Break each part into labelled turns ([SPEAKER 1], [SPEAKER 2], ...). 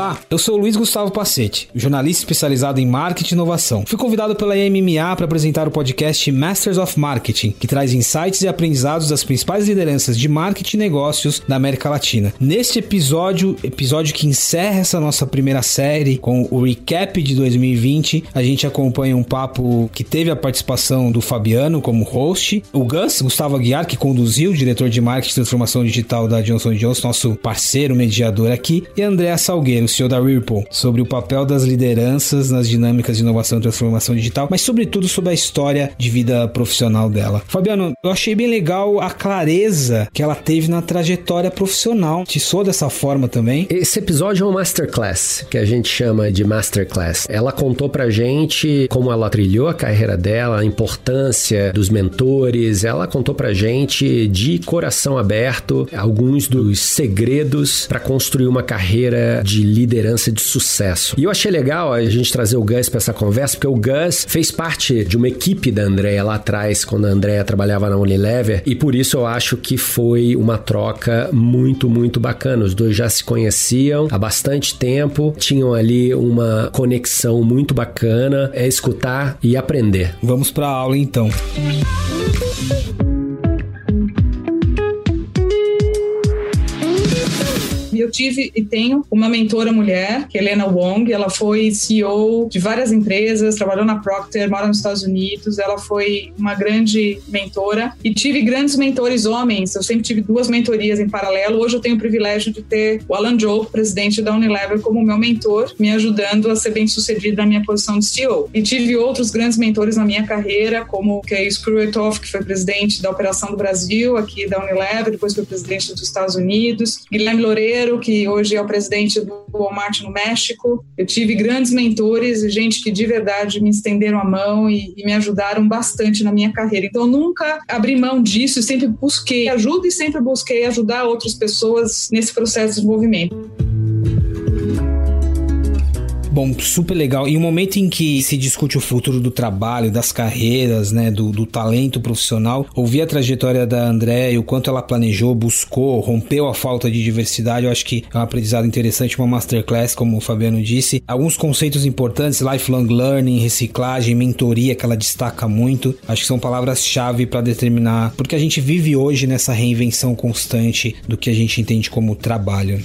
[SPEAKER 1] Olá, eu sou Luiz Gustavo Pacete, jornalista especializado em marketing e inovação. Fui convidado pela MMA para apresentar o podcast Masters of Marketing, que traz insights e aprendizados das principais lideranças de marketing e negócios da América Latina. Neste episódio, episódio que encerra essa nossa primeira série com o recap de 2020, a gente acompanha um papo que teve a participação do Fabiano como host, o Gus, Gustavo Aguiar, que conduziu, o diretor de marketing e transformação digital da Johnson Johnson, nosso parceiro mediador aqui, e Andréa Salgueiro CEO da Ripple, sobre o papel das lideranças nas dinâmicas de inovação e transformação digital, mas sobretudo sobre a história de vida profissional dela. Fabiano, eu achei bem legal a clareza que ela teve na trajetória profissional. Te sou dessa forma também?
[SPEAKER 2] Esse episódio é um masterclass, que a gente chama de masterclass. Ela contou pra gente como ela trilhou a carreira dela, a importância dos mentores. Ela contou pra gente de coração aberto alguns dos segredos para construir uma carreira de liderança de sucesso. E eu achei legal a gente trazer o Gus para essa conversa, porque o Gus fez parte de uma equipe da Andrea lá atrás, quando a Andrea trabalhava na Unilever, e por isso eu acho que foi uma troca muito, muito bacana. Os dois já se conheciam há bastante tempo, tinham ali uma conexão muito bacana, é escutar e aprender.
[SPEAKER 1] Vamos para a aula então.
[SPEAKER 3] eu tive e tenho uma mentora mulher, que é Helena Wong. Ela foi CEO de várias empresas, trabalhou na Procter, mora nos Estados Unidos. Ela foi uma grande mentora. E tive grandes mentores homens. Eu sempre tive duas mentorias em paralelo. Hoje eu tenho o privilégio de ter o Alan Joe, presidente da Unilever, como meu mentor, me ajudando a ser bem sucedido na minha posição de CEO. E tive outros grandes mentores na minha carreira, como o Kay Skruetoff, que foi presidente da Operação do Brasil, aqui da Unilever, depois foi presidente dos Estados Unidos. Guilherme Loureiro, que hoje é o presidente do Walmart no México. Eu tive grandes mentores e gente que de verdade me estenderam a mão e, e me ajudaram bastante na minha carreira. Então, nunca abri mão disso, sempre busquei ajuda e sempre busquei ajudar outras pessoas nesse processo de desenvolvimento.
[SPEAKER 1] Bom, super legal. E o momento em que se discute o futuro do trabalho, das carreiras, né, do, do talento profissional, ouvir a trajetória da André e o quanto ela planejou, buscou, rompeu a falta de diversidade, eu acho que é um aprendizado interessante, uma masterclass, como o Fabiano disse. Alguns conceitos importantes, lifelong learning, reciclagem, mentoria, que ela destaca muito. Acho que são palavras-chave para determinar, porque a gente vive hoje nessa reinvenção constante do que a gente entende como trabalho.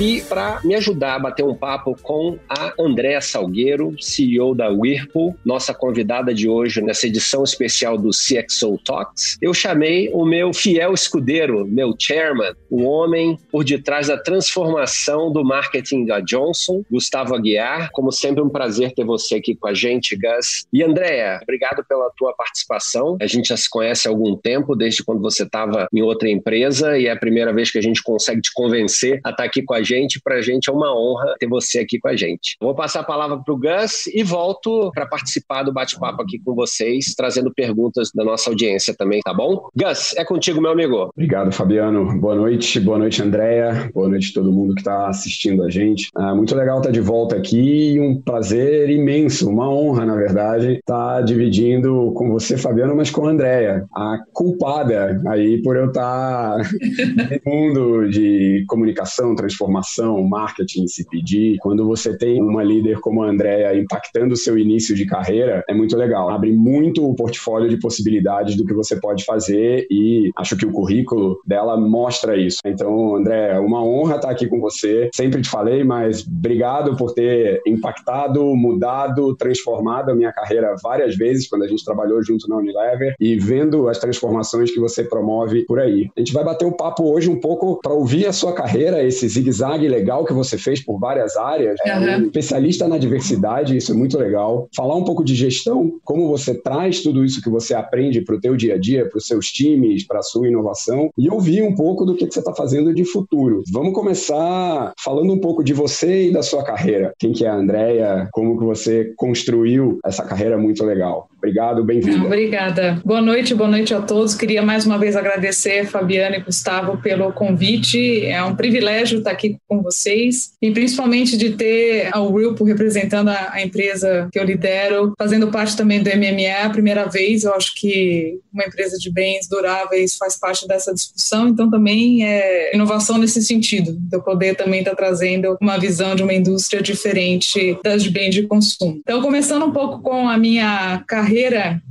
[SPEAKER 2] E para me ajudar a bater um papo com a Andréa Salgueiro, CEO da Whirlpool, nossa convidada de hoje nessa edição especial do CXO Talks, eu chamei o meu fiel escudeiro, meu chairman, o homem por detrás da transformação do marketing da Johnson, Gustavo Aguiar. Como sempre, um prazer ter você aqui com a gente, Gus. E Andréa, obrigado pela tua participação. A gente já se conhece há algum tempo, desde quando você estava em outra empresa, e é a primeira vez que a gente consegue te convencer a estar tá aqui com a gente. Para a gente é uma honra ter você aqui com a gente. Vou passar a palavra para o Gus e volto para participar do bate-papo aqui com vocês, trazendo perguntas da nossa audiência também, tá bom? Gus, é contigo, meu amigo.
[SPEAKER 4] Obrigado, Fabiano. Boa noite, boa noite, Andréia. Boa noite todo mundo que está assistindo a gente. É muito legal estar de volta aqui um prazer imenso, uma honra, na verdade, estar dividindo com você, Fabiano, mas com a Andréia, a culpada aí por eu estar no mundo de comunicação, transformação transformação, marketing, se pedir. Quando você tem uma líder como a Andrea impactando o seu início de carreira, é muito legal. Abre muito o portfólio de possibilidades do que você pode fazer e acho que o currículo dela mostra isso. Então, André, é uma honra estar aqui com você. Sempre te falei, mas obrigado por ter impactado, mudado, transformado a minha carreira várias vezes quando a gente trabalhou junto na Unilever e vendo as transformações que você promove por aí. A gente vai bater um papo hoje um pouco para ouvir a sua carreira, esse zigue-zague zigue legal que você fez por várias áreas, uhum. um especialista na diversidade, isso é muito legal. Falar um pouco de gestão, como você traz tudo isso que você aprende para o teu dia a dia, para os seus times, para a sua inovação, e ouvir um pouco do que, que você está fazendo de futuro. Vamos começar falando um pouco de você e da sua carreira. Quem que é a Andrea? Como que você construiu essa carreira muito legal? Obrigado, bem-vindo.
[SPEAKER 3] Obrigada. Boa noite, boa noite a todos. Queria mais uma vez agradecer Fabiana e Gustavo pelo convite. É um privilégio estar aqui com vocês e principalmente de ter a Wilpo representando a, empresa que eu lidero, fazendo parte também do MME a primeira vez. Eu acho que uma empresa de bens duráveis faz parte dessa discussão, então também é inovação nesse sentido, de eu poder também estar trazendo uma visão de uma indústria diferente das de bens de consumo. Então, começando um pouco com a minha carreira,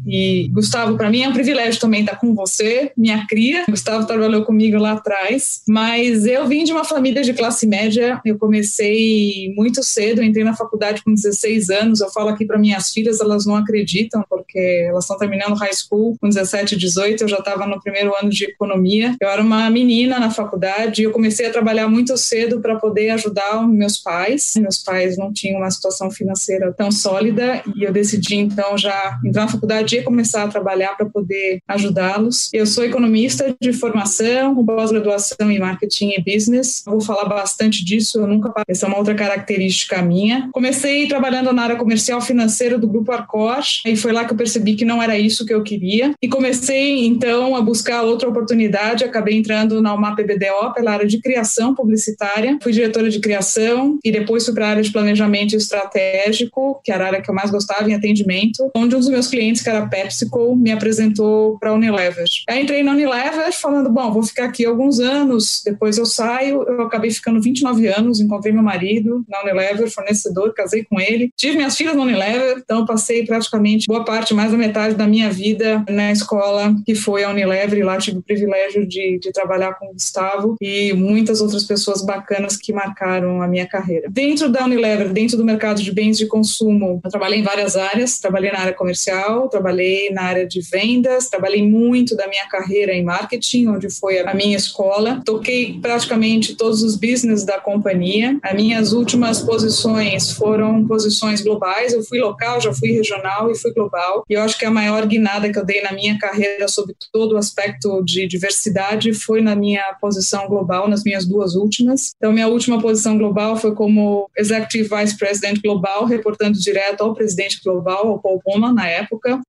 [SPEAKER 3] e Gustavo, para mim é um privilégio também estar com você, minha cria. Gustavo trabalhou comigo lá atrás, mas eu vim de uma família de classe média, eu comecei muito cedo, entrei na faculdade com 16 anos. Eu falo aqui para minhas filhas, elas não acreditam, porque elas estão terminando high school com 17, 18, eu já estava no primeiro ano de economia. Eu era uma menina na faculdade e eu comecei a trabalhar muito cedo para poder ajudar meus pais. Meus pais não tinham uma situação financeira tão sólida e eu decidi então já entrar na faculdade e começar a trabalhar para poder ajudá-los. Eu sou economista de formação, com pós-graduação em marketing e business. vou falar bastante disso, eu nunca essa é uma outra característica minha. Comecei trabalhando na área comercial financeira do grupo Arcor e foi lá que eu percebi que não era isso que eu queria e comecei então a buscar outra oportunidade, acabei entrando na UMAP BDO pela área de criação publicitária. Fui diretora de criação e depois fui para a área de planejamento estratégico, que era a área que eu mais gostava em atendimento, onde um dos meus clientes, que era PepsiCo, me apresentou para a Unilever. Aí entrei na Unilever falando, bom, vou ficar aqui alguns anos, depois eu saio. Eu acabei ficando 29 anos, encontrei meu marido na Unilever, fornecedor, casei com ele. Tive minhas filhas na Unilever, então passei praticamente boa parte, mais da metade da minha vida na escola que foi a Unilever e lá tive o privilégio de, de trabalhar com o Gustavo e muitas outras pessoas bacanas que marcaram a minha carreira. Dentro da Unilever, dentro do mercado de bens de consumo, eu trabalhei em várias áreas, trabalhei na área comercial, trabalhei na área de vendas, trabalhei muito da minha carreira em marketing, onde foi a minha escola. Toquei praticamente todos os business da companhia. As minhas últimas posições foram posições globais. Eu fui local, já fui regional e fui global. E eu acho que a maior guinada que eu dei na minha carreira sobre todo o aspecto de diversidade foi na minha posição global, nas minhas duas últimas. Então, minha última posição global foi como Executive Vice President Global, reportando direto ao presidente global, ao Paul Pullman, na época,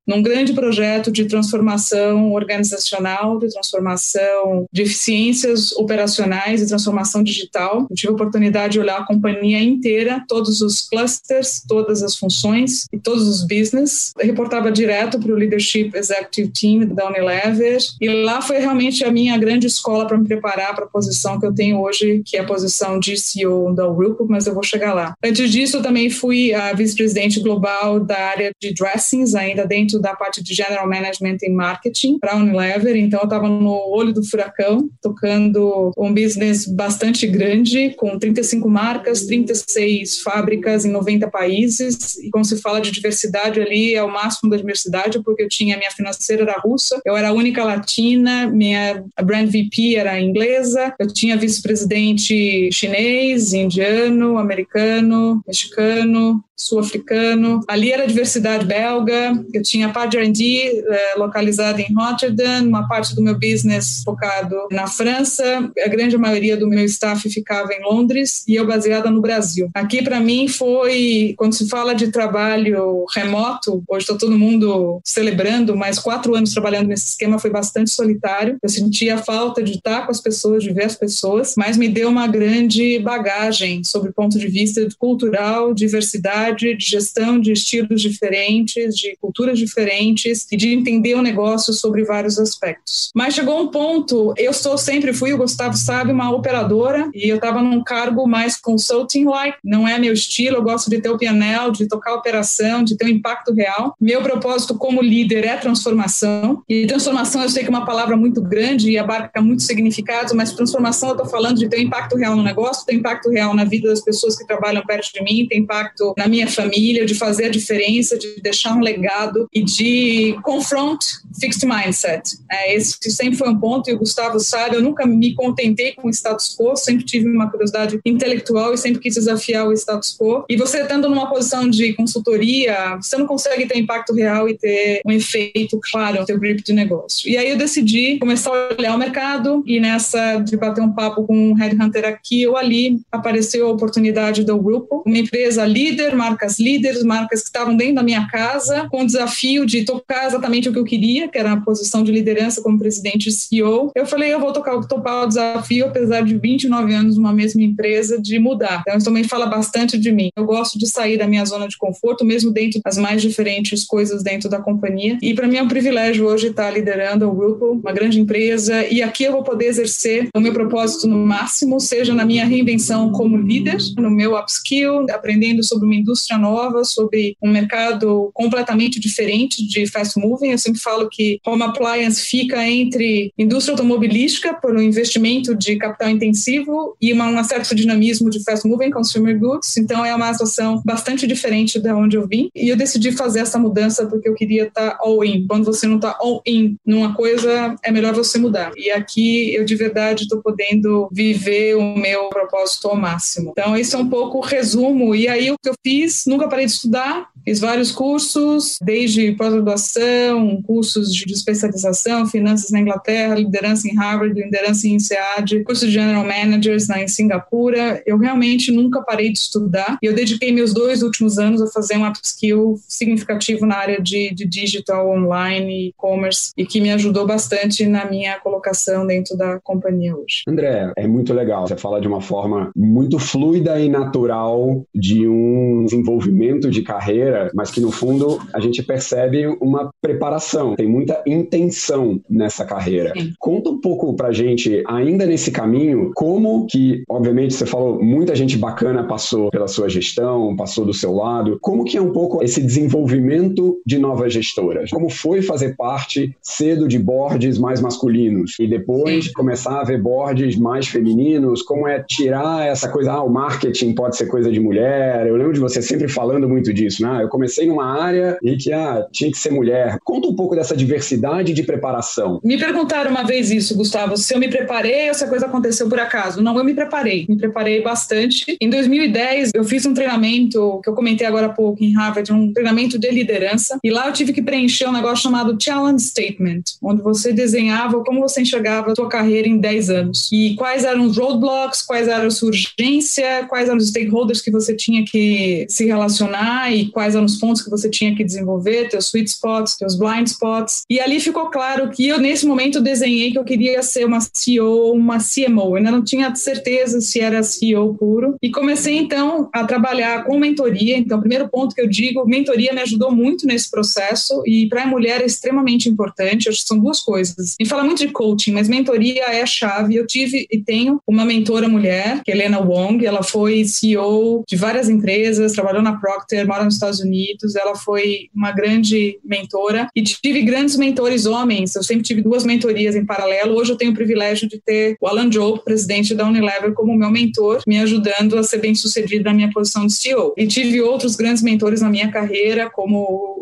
[SPEAKER 3] num grande projeto de transformação organizacional, de transformação de eficiências operacionais e transformação digital. Eu tive a oportunidade de olhar a companhia inteira, todos os clusters, todas as funções e todos os business. Eu reportava direto para o Leadership Executive Team da Unilever e lá foi realmente a minha grande escola para me preparar para a posição que eu tenho hoje, que é a posição de CEO da Whirlpool, mas eu vou chegar lá. Antes disso, eu também fui a vice-presidente global da área de dressings, ainda dentro da parte de General Management e Marketing para Unilever, então eu estava no olho do furacão, tocando um business bastante grande, com 35 marcas, 36 fábricas em 90 países, e quando se fala de diversidade ali, é o máximo da diversidade, porque eu tinha minha financeira era russa, eu era a única latina, minha brand VP era inglesa, eu tinha vice-presidente chinês, indiano, americano, mexicano, sul-africano. Ali era diversidade belga. Eu tinha parte de R&D eh, localizada em Rotterdam, uma parte do meu business focado na França. A grande maioria do meu staff ficava em Londres e eu baseada no Brasil. Aqui para mim foi quando se fala de trabalho remoto. Hoje está todo mundo celebrando, mas quatro anos trabalhando nesse esquema foi bastante solitário. Eu sentia a falta de estar com as pessoas, de ver as pessoas, mas me deu uma grande bagagem sobre o ponto de vista cultural, diversidade de gestão de estilos diferentes, de culturas diferentes e de entender o negócio sobre vários aspectos. Mas chegou um ponto, eu sou sempre fui, o Gustavo sabe, uma operadora e eu estava num cargo mais consulting-like, não é meu estilo, eu gosto de ter o pianel, de tocar a operação, de ter um impacto real. Meu propósito como líder é transformação e transformação eu sei que é uma palavra muito grande e abarca muitos significados, mas transformação eu estou falando de ter um impacto real no negócio, ter impacto real na vida das pessoas que trabalham perto de mim, ter impacto na minha minha família, de fazer a diferença, de deixar um legado e de confront fixed mindset. É, esse sempre foi um ponto, e o Gustavo sabe, eu nunca me contentei com o status quo, sempre tive uma curiosidade intelectual e sempre quis desafiar o status quo. E você estando numa posição de consultoria, você não consegue ter impacto real e ter um efeito claro no seu grip de negócio. E aí eu decidi começar a olhar o mercado e nessa de bater um papo com um headhunter aqui ou ali, apareceu a oportunidade do grupo, uma empresa líder, marcas líderes, marcas que estavam dentro da minha casa, com o desafio de tocar exatamente o que eu queria, que era a posição de liderança como presidente e CEO. Eu falei, eu vou tocar, topar o desafio, apesar de 29 anos numa mesma empresa, de mudar. Então, isso também fala bastante de mim. Eu gosto de sair da minha zona de conforto, mesmo dentro das mais diferentes coisas dentro da companhia. E para mim é um privilégio hoje estar liderando a Whirlpool, uma grande empresa, e aqui eu vou poder exercer o meu propósito no máximo, seja na minha reinvenção como líder, no meu upskill, aprendendo sobre uma indústria nova, sobre um mercado completamente diferente de fast moving. Eu sempre falo que home appliance fica entre indústria automobilística, por um investimento de capital intensivo, e uma, um certo dinamismo de fast moving consumer goods. Então é uma situação bastante diferente da onde eu vim. E eu decidi fazer essa mudança porque eu queria estar all in. Quando você não está all in numa coisa, é melhor você mudar. E aqui eu de verdade estou podendo viver o meu propósito ao máximo. Então, esse é um pouco o resumo. E aí, o que eu fiz, nunca parei de estudar, Fiz vários cursos, desde pós-graduação, cursos de especialização, finanças na Inglaterra, liderança em Harvard, liderança em INSEAD, curso de General Managers na, em Singapura. Eu realmente nunca parei de estudar e eu dediquei meus dois últimos anos a fazer um upskill significativo na área de, de digital, online, e-commerce e que me ajudou bastante na minha colocação dentro da companhia hoje.
[SPEAKER 4] André, é muito legal. Você fala de uma forma muito fluida e natural de um desenvolvimento de carreira mas que no fundo a gente percebe uma preparação, tem muita intenção nessa carreira. Sim. Conta um pouco pra gente, ainda nesse caminho, como que, obviamente, você falou, muita gente bacana passou pela sua gestão, passou do seu lado, como que é um pouco esse desenvolvimento de novas gestoras? Como foi fazer parte cedo de boards mais masculinos e depois Sim. começar a ver boards mais femininos? Como é tirar essa coisa, ah, o marketing pode ser coisa de mulher? Eu lembro de você sempre falando muito disso, né? eu comecei numa área e que ah, tinha que ser mulher. Conta um pouco dessa diversidade de preparação.
[SPEAKER 3] Me perguntaram uma vez isso, Gustavo, se eu me preparei ou se a coisa aconteceu por acaso. Não, eu me preparei. Me preparei bastante. Em 2010, eu fiz um treinamento que eu comentei agora há pouco em Harvard, um treinamento de liderança. E lá eu tive que preencher um negócio chamado Challenge Statement, onde você desenhava como você enxergava a sua carreira em 10 anos. E quais eram os roadblocks, quais eram a sua urgência, quais eram os stakeholders que você tinha que se relacionar e quais eram os pontos que você tinha que desenvolver, teus sweet spots, teus blind spots. E ali ficou claro que eu, nesse momento, desenhei que eu queria ser uma CEO, uma CMO. Eu ainda não tinha certeza se era CEO puro. E comecei, então, a trabalhar com mentoria. Então, primeiro ponto que eu digo, mentoria me ajudou muito nesse processo. E para a mulher é extremamente importante. Acho que são duas coisas. E fala muito de coaching, mas mentoria é a chave. Eu tive e tenho uma mentora mulher, que é Helena Wong. Ela foi CEO de várias empresas, trabalhou na Procter, mora nos Estados Unidos. Ela foi uma grande mentora e tive grandes mentores homens. Eu sempre tive duas mentorias em paralelo. Hoje eu tenho o privilégio de ter o Alan Joe, presidente da Unilever, como meu mentor, me ajudando a ser bem sucedido na minha posição de CEO. E tive outros grandes mentores na minha carreira, como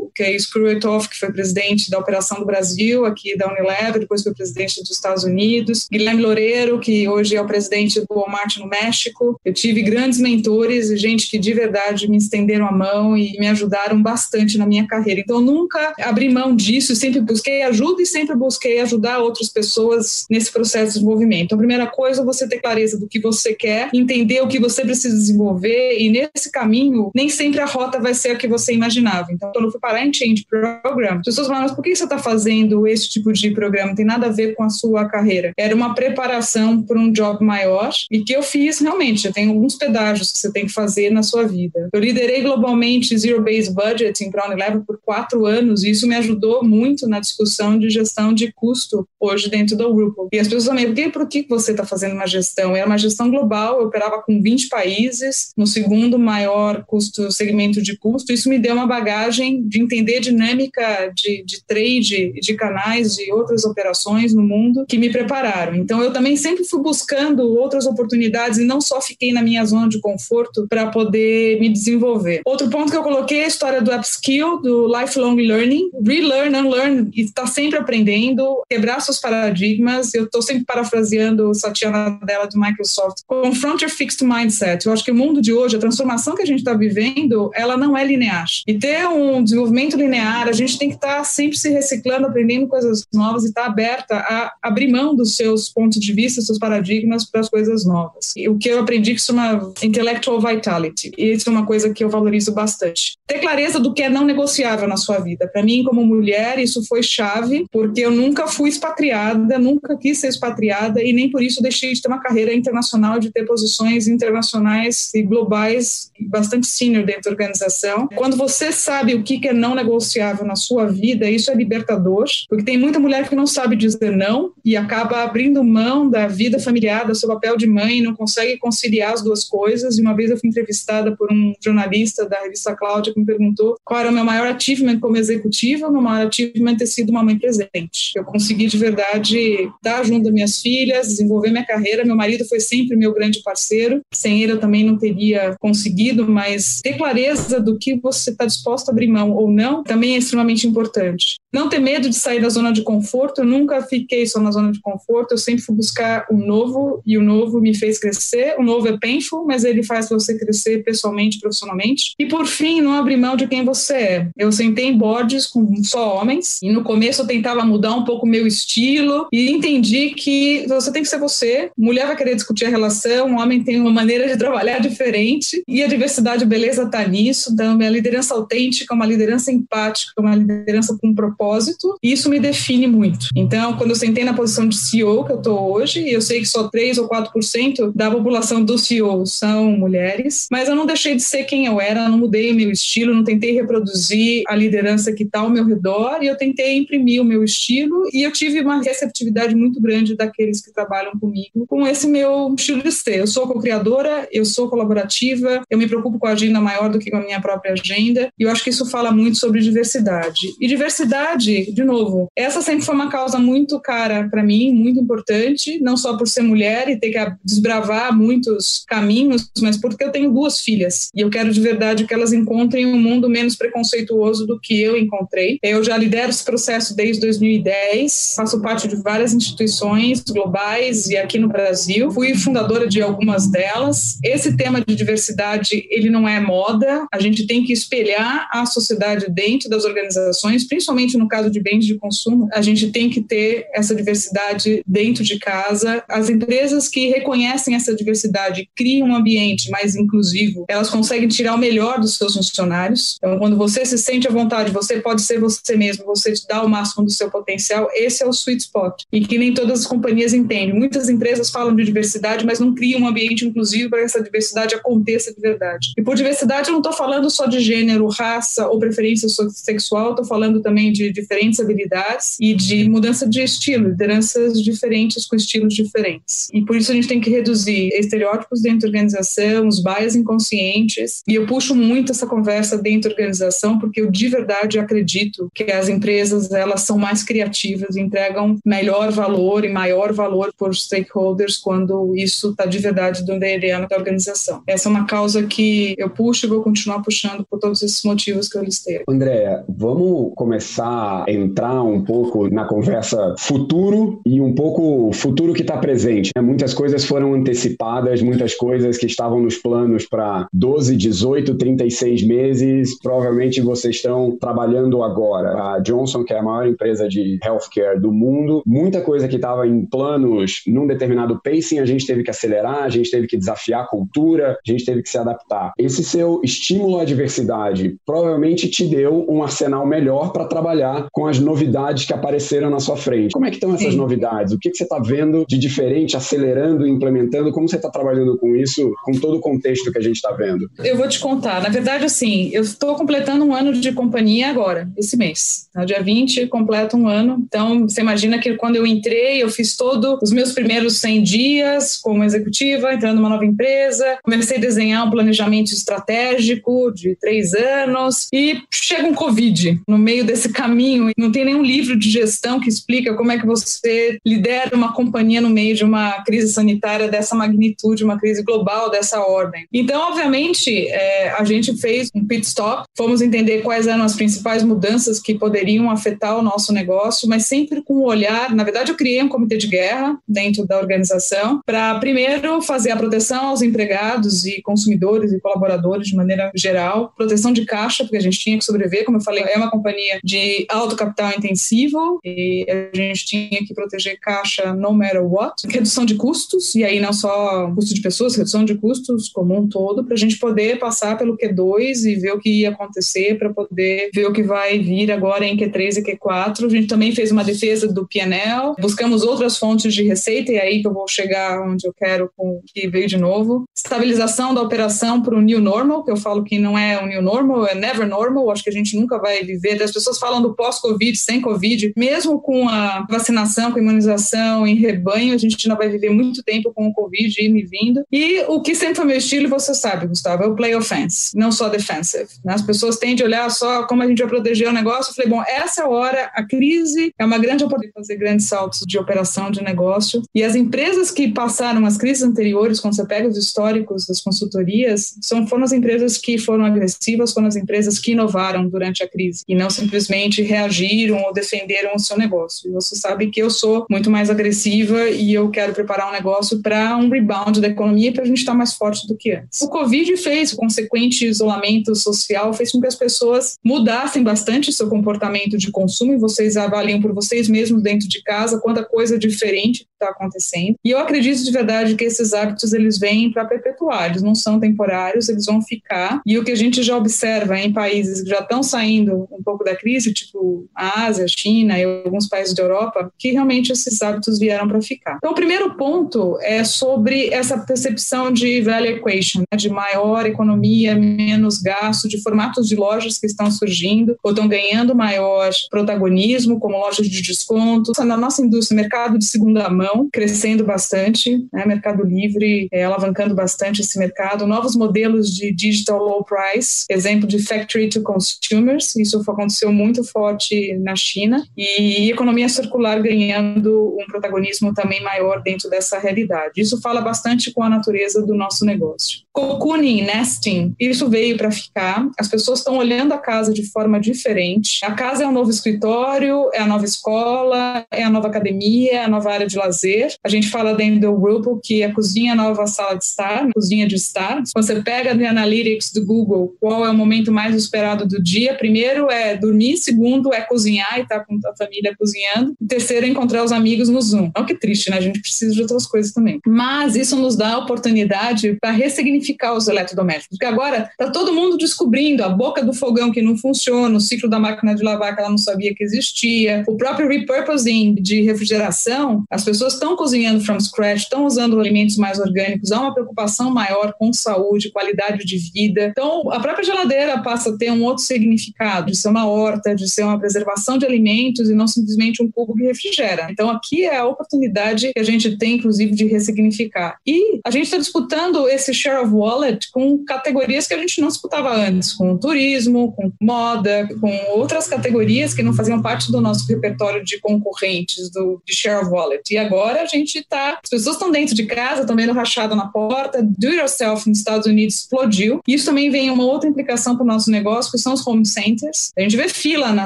[SPEAKER 3] o Kay Scruetoff, que foi presidente da Operação do Brasil aqui da Unilever, depois foi presidente dos Estados Unidos, Guilherme Loureiro, que hoje é o presidente do Walmart no México. Eu tive grandes mentores e gente que de verdade me estenderam a mão e me ajudaram bastante na minha carreira. Então, nunca abri mão disso, sempre busquei ajuda e sempre busquei ajudar outras pessoas nesse processo de desenvolvimento. Então, a primeira coisa é você ter clareza do que você quer, entender o que você precisa desenvolver e nesse caminho, nem sempre a rota vai ser a que você imaginava. Então, quando eu fui parar em Change Program, as pessoas falaram, mas por que você está fazendo esse tipo de programa? Não tem nada a ver com a sua carreira. Era uma preparação para um job maior e que eu fiz realmente. Tem alguns pedágios que você tem que fazer na sua vida. Eu liderei globalmente Zero Based Budgeting para a Unilever por quatro anos e isso me ajudou muito na discussão de gestão de custo hoje dentro do grupo. E as pessoas também, por que, por que você está fazendo uma gestão? Era uma gestão global, eu operava com 20 países, no segundo maior custo, segmento de custo. Isso me deu uma bagagem de entender dinâmica de, de trade, de canais, de outras operações no mundo que me prepararam. Então, eu também sempre fui buscando outras oportunidades e não só fiquei na minha zona de conforto para poder me desenvolver. Outro ponto que eu coloquei a história do upskill, do lifelong learning, relearn, unlearn, e estar tá sempre aprendendo, quebrar seus paradigmas. Eu estou sempre parafraseando Satya Nadella do Microsoft. Confront your fixed mindset. Eu acho que o mundo de hoje, a transformação que a gente está vivendo, ela não é linear. E ter um desenvolvimento linear, a gente tem que estar tá sempre se reciclando, aprendendo coisas novas e estar tá aberta a abrir mão dos seus pontos de vista, seus paradigmas para as coisas novas. E o que eu aprendi que chama intellectual vitality. E isso é uma coisa que eu valorizo bastante. Ter clareza do que é não negociável na sua vida. Para mim, como mulher, isso foi chave, porque eu nunca fui expatriada, nunca quis ser expatriada e nem por isso deixei de ter uma carreira internacional, de ter posições internacionais e globais bastante senior dentro da organização. Quando você sabe o que é não negociável na sua vida, isso é libertador, porque tem muita mulher que não sabe dizer não e acaba abrindo mão da vida familiar, do seu papel de mãe, não consegue conciliar as duas coisas. E uma vez eu fui entrevistada por um jornalista da revista Cláudia que me perguntou qual era o meu maior achievement como executiva. Meu maior achievement ter sido uma mãe presente. Eu consegui de verdade estar junto das minhas filhas, desenvolver minha carreira. Meu marido foi sempre meu grande parceiro. Sem ele eu também não teria conseguido, mas ter clareza do que você está disposto a abrir mão ou não também é extremamente importante. Não ter medo de sair da zona de conforto. Eu nunca fiquei só na zona de conforto. Eu sempre fui buscar o novo e o novo me fez crescer. O novo é painful, mas ele faz você crescer pessoalmente, profissionalmente. E por fim, não abrir mão de quem você é. Eu sentei em boards com só homens e no começo eu tentava mudar um pouco o meu estilo e entendi que você tem que ser você. Mulher vai querer discutir a relação, o homem tem uma maneira de trabalhar diferente e a diversidade e beleza está nisso. Então, minha liderança autêntica, uma liderança empática, uma liderança com um propósito propósito, e isso me define muito. Então, quando eu sentei na posição de CEO que eu estou hoje, eu sei que só 3 ou 4% da população do CEO são mulheres, mas eu não deixei de ser quem eu era, não mudei meu estilo, não tentei reproduzir a liderança que está ao meu redor, e eu tentei imprimir o meu estilo, e eu tive uma receptividade muito grande daqueles que trabalham comigo com esse meu estilo de ser. Eu sou co-criadora, eu sou colaborativa, eu me preocupo com a agenda maior do que com a minha própria agenda, e eu acho que isso fala muito sobre diversidade. E diversidade de novo, essa sempre foi uma causa muito cara para mim, muito importante, não só por ser mulher e ter que desbravar muitos caminhos, mas porque eu tenho duas filhas e eu quero de verdade que elas encontrem um mundo menos preconceituoso do que eu encontrei. Eu já lidero esse processo desde 2010, faço parte de várias instituições globais e aqui no Brasil, fui fundadora de algumas delas. Esse tema de diversidade, ele não é moda, a gente tem que espelhar a sociedade dentro das organizações, principalmente no no caso de bens de consumo, a gente tem que ter essa diversidade dentro de casa. As empresas que reconhecem essa diversidade, criam um ambiente mais inclusivo, elas conseguem tirar o melhor dos seus funcionários. Então, quando você se sente à vontade, você pode ser você mesmo, você te dá o máximo do seu potencial, esse é o sweet spot. E que nem todas as companhias entendem. Muitas empresas falam de diversidade, mas não criam um ambiente inclusivo para que essa diversidade aconteça de verdade. E por diversidade, eu não estou falando só de gênero, raça ou preferência sexual, estou falando também de diferentes habilidades e de mudança de estilo, lideranças diferentes com estilos diferentes. E por isso a gente tem que reduzir estereótipos dentro da organização, os bias inconscientes. E eu puxo muito essa conversa dentro da organização porque eu de verdade acredito que as empresas elas são mais criativas, entregam melhor valor e maior valor por stakeholders quando isso está de verdade do DNA da organização. Essa é uma causa que eu puxo e vou continuar puxando por todos esses motivos que eu listei.
[SPEAKER 4] Andréa, vamos começar entrar um pouco na conversa futuro e um pouco futuro que está presente. Né? Muitas coisas foram antecipadas, muitas coisas que estavam nos planos para 12, 18, 36 meses, provavelmente vocês estão trabalhando agora. A Johnson, que é a maior empresa de healthcare do mundo, muita coisa que estava em planos num determinado pacing, a gente teve que acelerar, a gente teve que desafiar a cultura, a gente teve que se adaptar. Esse seu estímulo à diversidade provavelmente te deu um arsenal melhor para trabalhar com as novidades que apareceram na sua frente. Como é que estão essas Sim. novidades? O que, que você está vendo de diferente, acelerando, implementando? Como você está trabalhando com isso, com todo o contexto que a gente está vendo?
[SPEAKER 3] Eu vou te contar. Na verdade, assim, eu estou completando um ano de companhia agora, esse mês. No dia 20, completo um ano. Então, você imagina que quando eu entrei, eu fiz todos os meus primeiros 100 dias como executiva, entrando numa nova empresa. Comecei a desenhar um planejamento estratégico de três anos e chega um Covid no meio desse caminho caminho. Não tem nenhum livro de gestão que explica como é que você lidera uma companhia no meio de uma crise sanitária dessa magnitude, uma crise global dessa ordem. Então, obviamente, é, a gente fez um pit stop, fomos entender quais eram as principais mudanças que poderiam afetar o nosso negócio, mas sempre com o um olhar. Na verdade, eu criei um comitê de guerra dentro da organização para, primeiro, fazer a proteção aos empregados e consumidores e colaboradores de maneira geral, proteção de caixa, porque a gente tinha que sobreviver, como eu falei, é uma companhia de alto capital intensivo e a gente tinha que proteger caixa no matter what. Redução de custos, e aí não só custo de pessoas, redução de custos como um todo, para a gente poder passar pelo Q2 e ver o que ia acontecer, para poder ver o que vai vir agora em Q3 e Q4. A gente também fez uma defesa do PNL, buscamos outras fontes de receita, e é aí que eu vou chegar onde eu quero com que veio de novo. Estabilização da operação para o new normal, que eu falo que não é um new normal, é never normal, acho que a gente nunca vai viver. As pessoas falam do pós-Covid, sem Covid, mesmo com a vacinação, com a imunização em rebanho, a gente ainda vai viver muito tempo com o Covid indo e vindo. E o que sempre foi meu estilo, você sabe, Gustavo, é o play offense, não só defensive. Né? As pessoas tendem a olhar só como a gente vai proteger o negócio. Eu falei, bom, essa hora, a crise é uma grande oportunidade de fazer grandes saltos de operação de negócio. E as empresas que passaram as crises anteriores, quando você pega os históricos das consultorias, são, foram as empresas que foram agressivas, foram as empresas que inovaram durante a crise e não simplesmente reagiram ou defenderam o seu negócio. E você sabe que eu sou muito mais agressiva e eu quero preparar um negócio para um rebound da economia para a gente estar mais forte do que antes. O Covid fez, o consequente isolamento social fez com que as pessoas mudassem bastante seu comportamento de consumo e vocês avaliam por vocês mesmos dentro de casa quanta coisa diferente está acontecendo. E eu acredito de verdade que esses hábitos eles vêm para perpetuar, eles não são temporários, eles vão ficar. E o que a gente já observa em países que já estão saindo um pouco da crise, tipo a Ásia, a China e alguns países da Europa, que realmente esses hábitos vieram para ficar. Então, o primeiro ponto é sobre essa percepção de value equation, né, de maior economia, menos gasto, de formatos de lojas que estão surgindo ou estão ganhando maior protagonismo, como lojas de desconto. Na nossa indústria, mercado de segunda mão, crescendo bastante, né? Mercado Livre é, alavancando bastante esse mercado, novos modelos de digital low price, exemplo de factory to consumers, isso aconteceu muito forte na China, e economia circular ganhando um protagonismo também maior dentro dessa realidade. Isso fala bastante com a natureza do nosso negócio. Cocooning, nesting, isso veio para ficar. As pessoas estão olhando a casa de forma diferente. A casa é um novo escritório, é a nova escola, é a nova academia, é a nova área de lazer. A gente fala dentro do Whirlpool que a cozinha é a nova sala de estar, cozinha de estar. Você pega no Analytics do Google qual é o momento mais esperado do dia. Primeiro é dormir, segundo é cozinhar e estar tá com a família cozinhando. E terceiro é encontrar os amigos no Zoom. Olha que triste, né? A gente precisa de outras coisas também. Mas isso nos dá a oportunidade para ressignificar os eletrodomésticos. Porque agora está todo mundo descobrindo a boca do fogão que não funciona, o ciclo da máquina de lavar que ela não sabia que existia, o próprio repurposing de refrigeração. As pessoas estão cozinhando from scratch, estão usando alimentos mais orgânicos, há uma preocupação maior com saúde, qualidade de vida. Então, a própria geladeira passa a ter um outro significado, de ser uma horta, de ser uma preservação de alimentos e não simplesmente um cubo que refrigera. Então, aqui é a oportunidade que a gente tem, inclusive, de ressignificar. E a gente está disputando esse share of wallet com categorias que a gente não disputava antes, com turismo, com moda, com outras categorias que não faziam parte do nosso repertório de concorrentes do de share of wallet. E agora a gente está. As pessoas estão dentro de casa, estão vendo rachado na porta. Do yourself nos Estados Unidos explodiu. Isso também vem uma outra implicação para o nosso negócio, que são os home centers. A gente vê fila na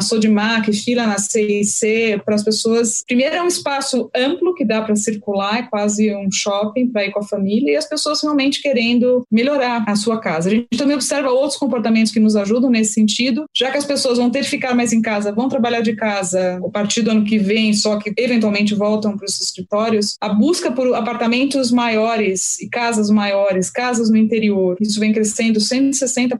[SPEAKER 3] Sodimac, fila na CIC, para as pessoas. Primeiro, é um espaço amplo que dá para circular, é quase um shopping para ir com a família, e as pessoas realmente querendo melhorar a sua casa. A gente também observa outros comportamentos que nos ajudam nesse sentido, já que as pessoas vão ter que ficar mais em casa, vão trabalhar de casa a partir do ano que vem, só que eventualmente voltam para os escritórios, a busca por apartamentos maiores e casas maiores, casas no interior, isso vem crescendo 160%.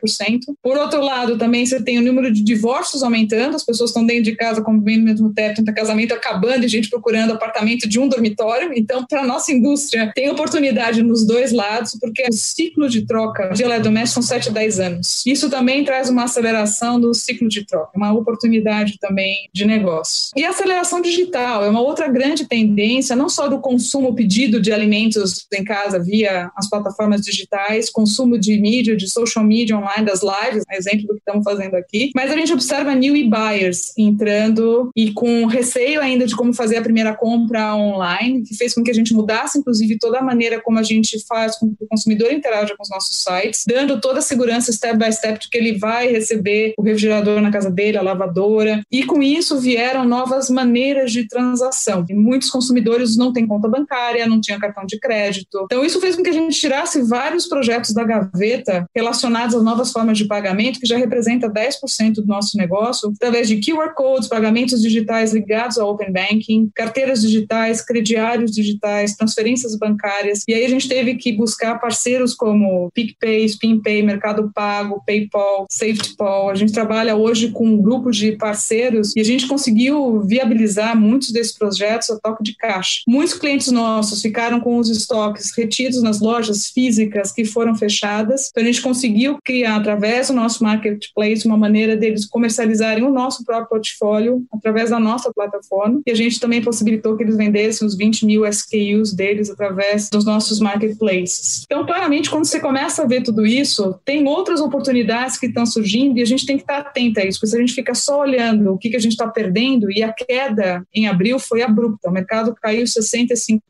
[SPEAKER 3] Por outro lado, também você tem o número de divórcios aumentando, as pessoas estão dentro de casa convivendo no mesmo teto, então casamento acabando e gente procurando apartamento de um dormitório. Então, para a nossa indústria, tem oportunidade nos dois lados, porque o ciclo de troca de eletrodomésticos são 7 a 10 anos. Isso também traz uma aceleração do ciclo de troca, uma oportunidade também de negócio. E a aceleração digital é uma outra grande tendência não só do consumo pedido de alimentos em casa via as plataformas digitais, consumo de mídia, de social media online, das lives, exemplo do que estamos fazendo aqui, mas a gente observa new e-buyers entrando e com receio ainda de como fazer a primeira compra online, que fez com que a gente mudasse, inclusive, toda a maneira como a gente faz com que o consumidor interaja com os nossos sites, dando toda a segurança step by step de que ele vai receber o refrigerador na casa dele, a lavadora, e com isso vieram novas maneiras de transação. E muitos consumidores não têm conta bancária, não tinha cartão de crédito. Então, isso fez com que a gente tirasse vários projetos da gaveta relacionados às novas formas de pagamento, que já representa 10% do nosso negócio, através de QR codes, pagamentos digitais ligados ao Open Banking, carteiras digitais, crediários digitais, transferências bancárias. E aí a gente teve que buscar parceiros como PicPay, SpinPay, Mercado Pago, PayPal, SafetyPal. A gente trabalha hoje com um grupo de parceiros e a gente conseguiu viabilizar muitos desses projetos a toque de caixa. Muitos clientes nossos ficaram com os estoques retidos nas lojas físicas que foram fechadas. Então a gente conseguiu criar através do nosso marketplace uma maneira deles comercializarem o nosso próprio portfólio através da nossa plataforma e a gente também possibilitou que eles vendessem os 20 mil SKUs deles através dos nossos marketplaces. Então, claramente, quando você começa a ver tudo isso, tem outras oportunidades que estão surgindo e a gente tem que estar atento a isso, porque se a gente fica só olhando o que, que a gente está perdendo e a queda em abril foi abrupta, o mercado caiu 65%,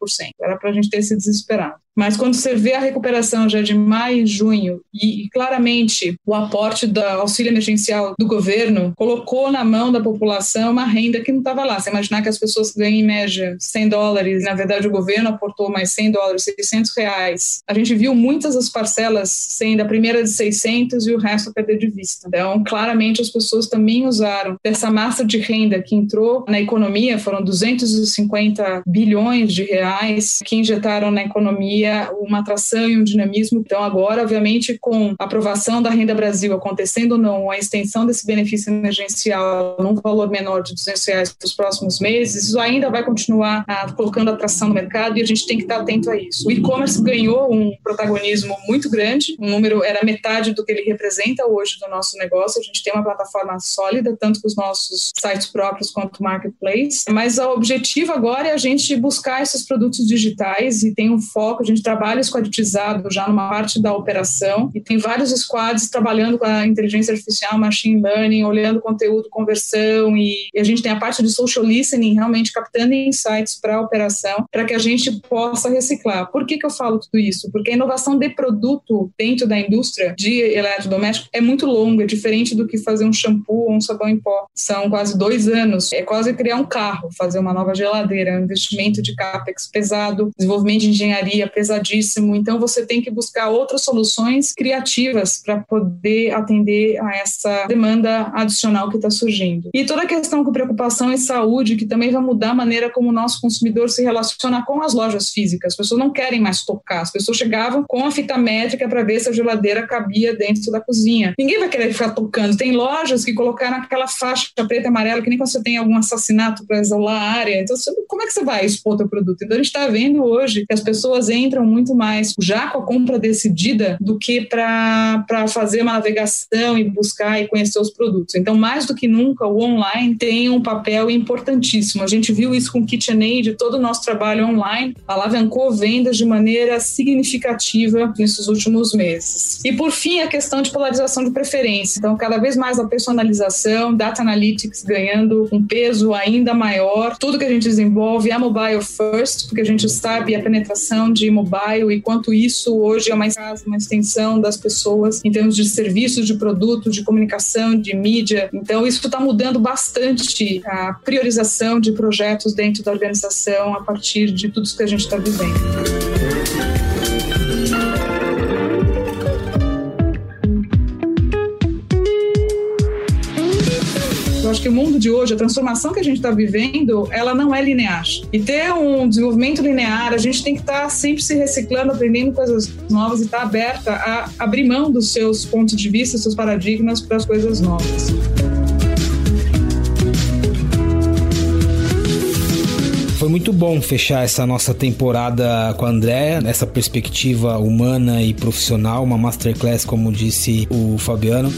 [SPEAKER 3] era para a gente ter se desesperado. Mas quando você vê a recuperação já de maio e junho, e, claramente o aporte do auxílio emergencial do governo colocou na mão da população uma renda que não estava lá. Você imaginar que as pessoas ganham em média 100 dólares, na verdade o governo aportou mais 100 dólares, 600 reais. A gente viu muitas das parcelas sendo a primeira de 600 e o resto perder de vista. Então, claramente as pessoas também usaram dessa massa de renda que entrou na economia, foram 250 bilhões de reais que injetaram na economia uma atração e um dinamismo. Então, agora, obviamente, com a aprovação da Renda Brasil acontecendo ou não, a extensão desse benefício emergencial num valor menor de 200 reais para os próximos meses, isso ainda vai continuar ah, colocando atração no mercado e a gente tem que estar atento a isso. O e-commerce ganhou um protagonismo muito grande, um número era metade do que ele representa hoje do nosso negócio. A gente tem uma plataforma sólida, tanto com os nossos sites próprios quanto o marketplace, mas o objetivo agora é a gente buscar esses produtos digitais e tem um foco, a gente trabalha esquaditizado já numa parte da operação e tem vários squads trabalhando com a inteligência artificial, machine learning, olhando conteúdo, conversão e, e a gente tem a parte de social listening, realmente captando insights para a operação, para que a gente possa reciclar. Por que, que eu falo tudo isso? Porque a inovação de produto dentro da indústria de eletrodoméstico é muito longa, é diferente do que fazer um shampoo ou um sabão em pó. São quase dois anos, é quase criar um carro, fazer uma nova geladeira, um investimento de capex pesado, desenvolvimento de engenharia pesadíssimo. Então, você tem que buscar outras soluções criativas para poder atender a essa demanda adicional que está surgindo. E toda a questão com preocupação em saúde, que também vai mudar a maneira como o nosso consumidor se relaciona com as lojas físicas. As pessoas não querem mais tocar, as pessoas chegavam com a fita métrica para ver se a geladeira cabia dentro da cozinha. Ninguém vai querer ficar tocando. Tem lojas que colocaram aquela faixa preta e amarela, que nem quando você tem algum assassinato para isolar a área. Então, como é que você vai expor teu produto? Então, a gente está vendo hoje que as pessoas entram entram muito mais já com a compra decidida do que para fazer uma navegação e buscar e conhecer os produtos. Então, mais do que nunca, o online tem um papel importantíssimo. A gente viu isso com KitchenAid, todo o nosso trabalho online alavancou vendas de maneira significativa nesses últimos meses. E, por fim, a questão de polarização de preferência. Então, cada vez mais a personalização, data analytics ganhando um peso ainda maior. Tudo que a gente desenvolve é mobile first, porque a gente sabe a penetração de mobile e quanto isso hoje é uma, uma extensão das pessoas em termos de serviços, de produtos, de comunicação, de mídia. Então, isso está mudando bastante a priorização de projetos dentro da organização a partir de tudo isso que a gente está vivendo. O mundo de hoje, a transformação que a gente está vivendo, ela não é linear. E ter um desenvolvimento linear, a gente tem que estar tá sempre se reciclando, aprendendo coisas novas e estar tá aberta a abrir mão dos seus pontos de vista, seus paradigmas para as coisas novas.
[SPEAKER 1] Foi muito bom fechar essa nossa temporada com a Andréa, nessa perspectiva humana e profissional, uma masterclass, como disse o Fabiano.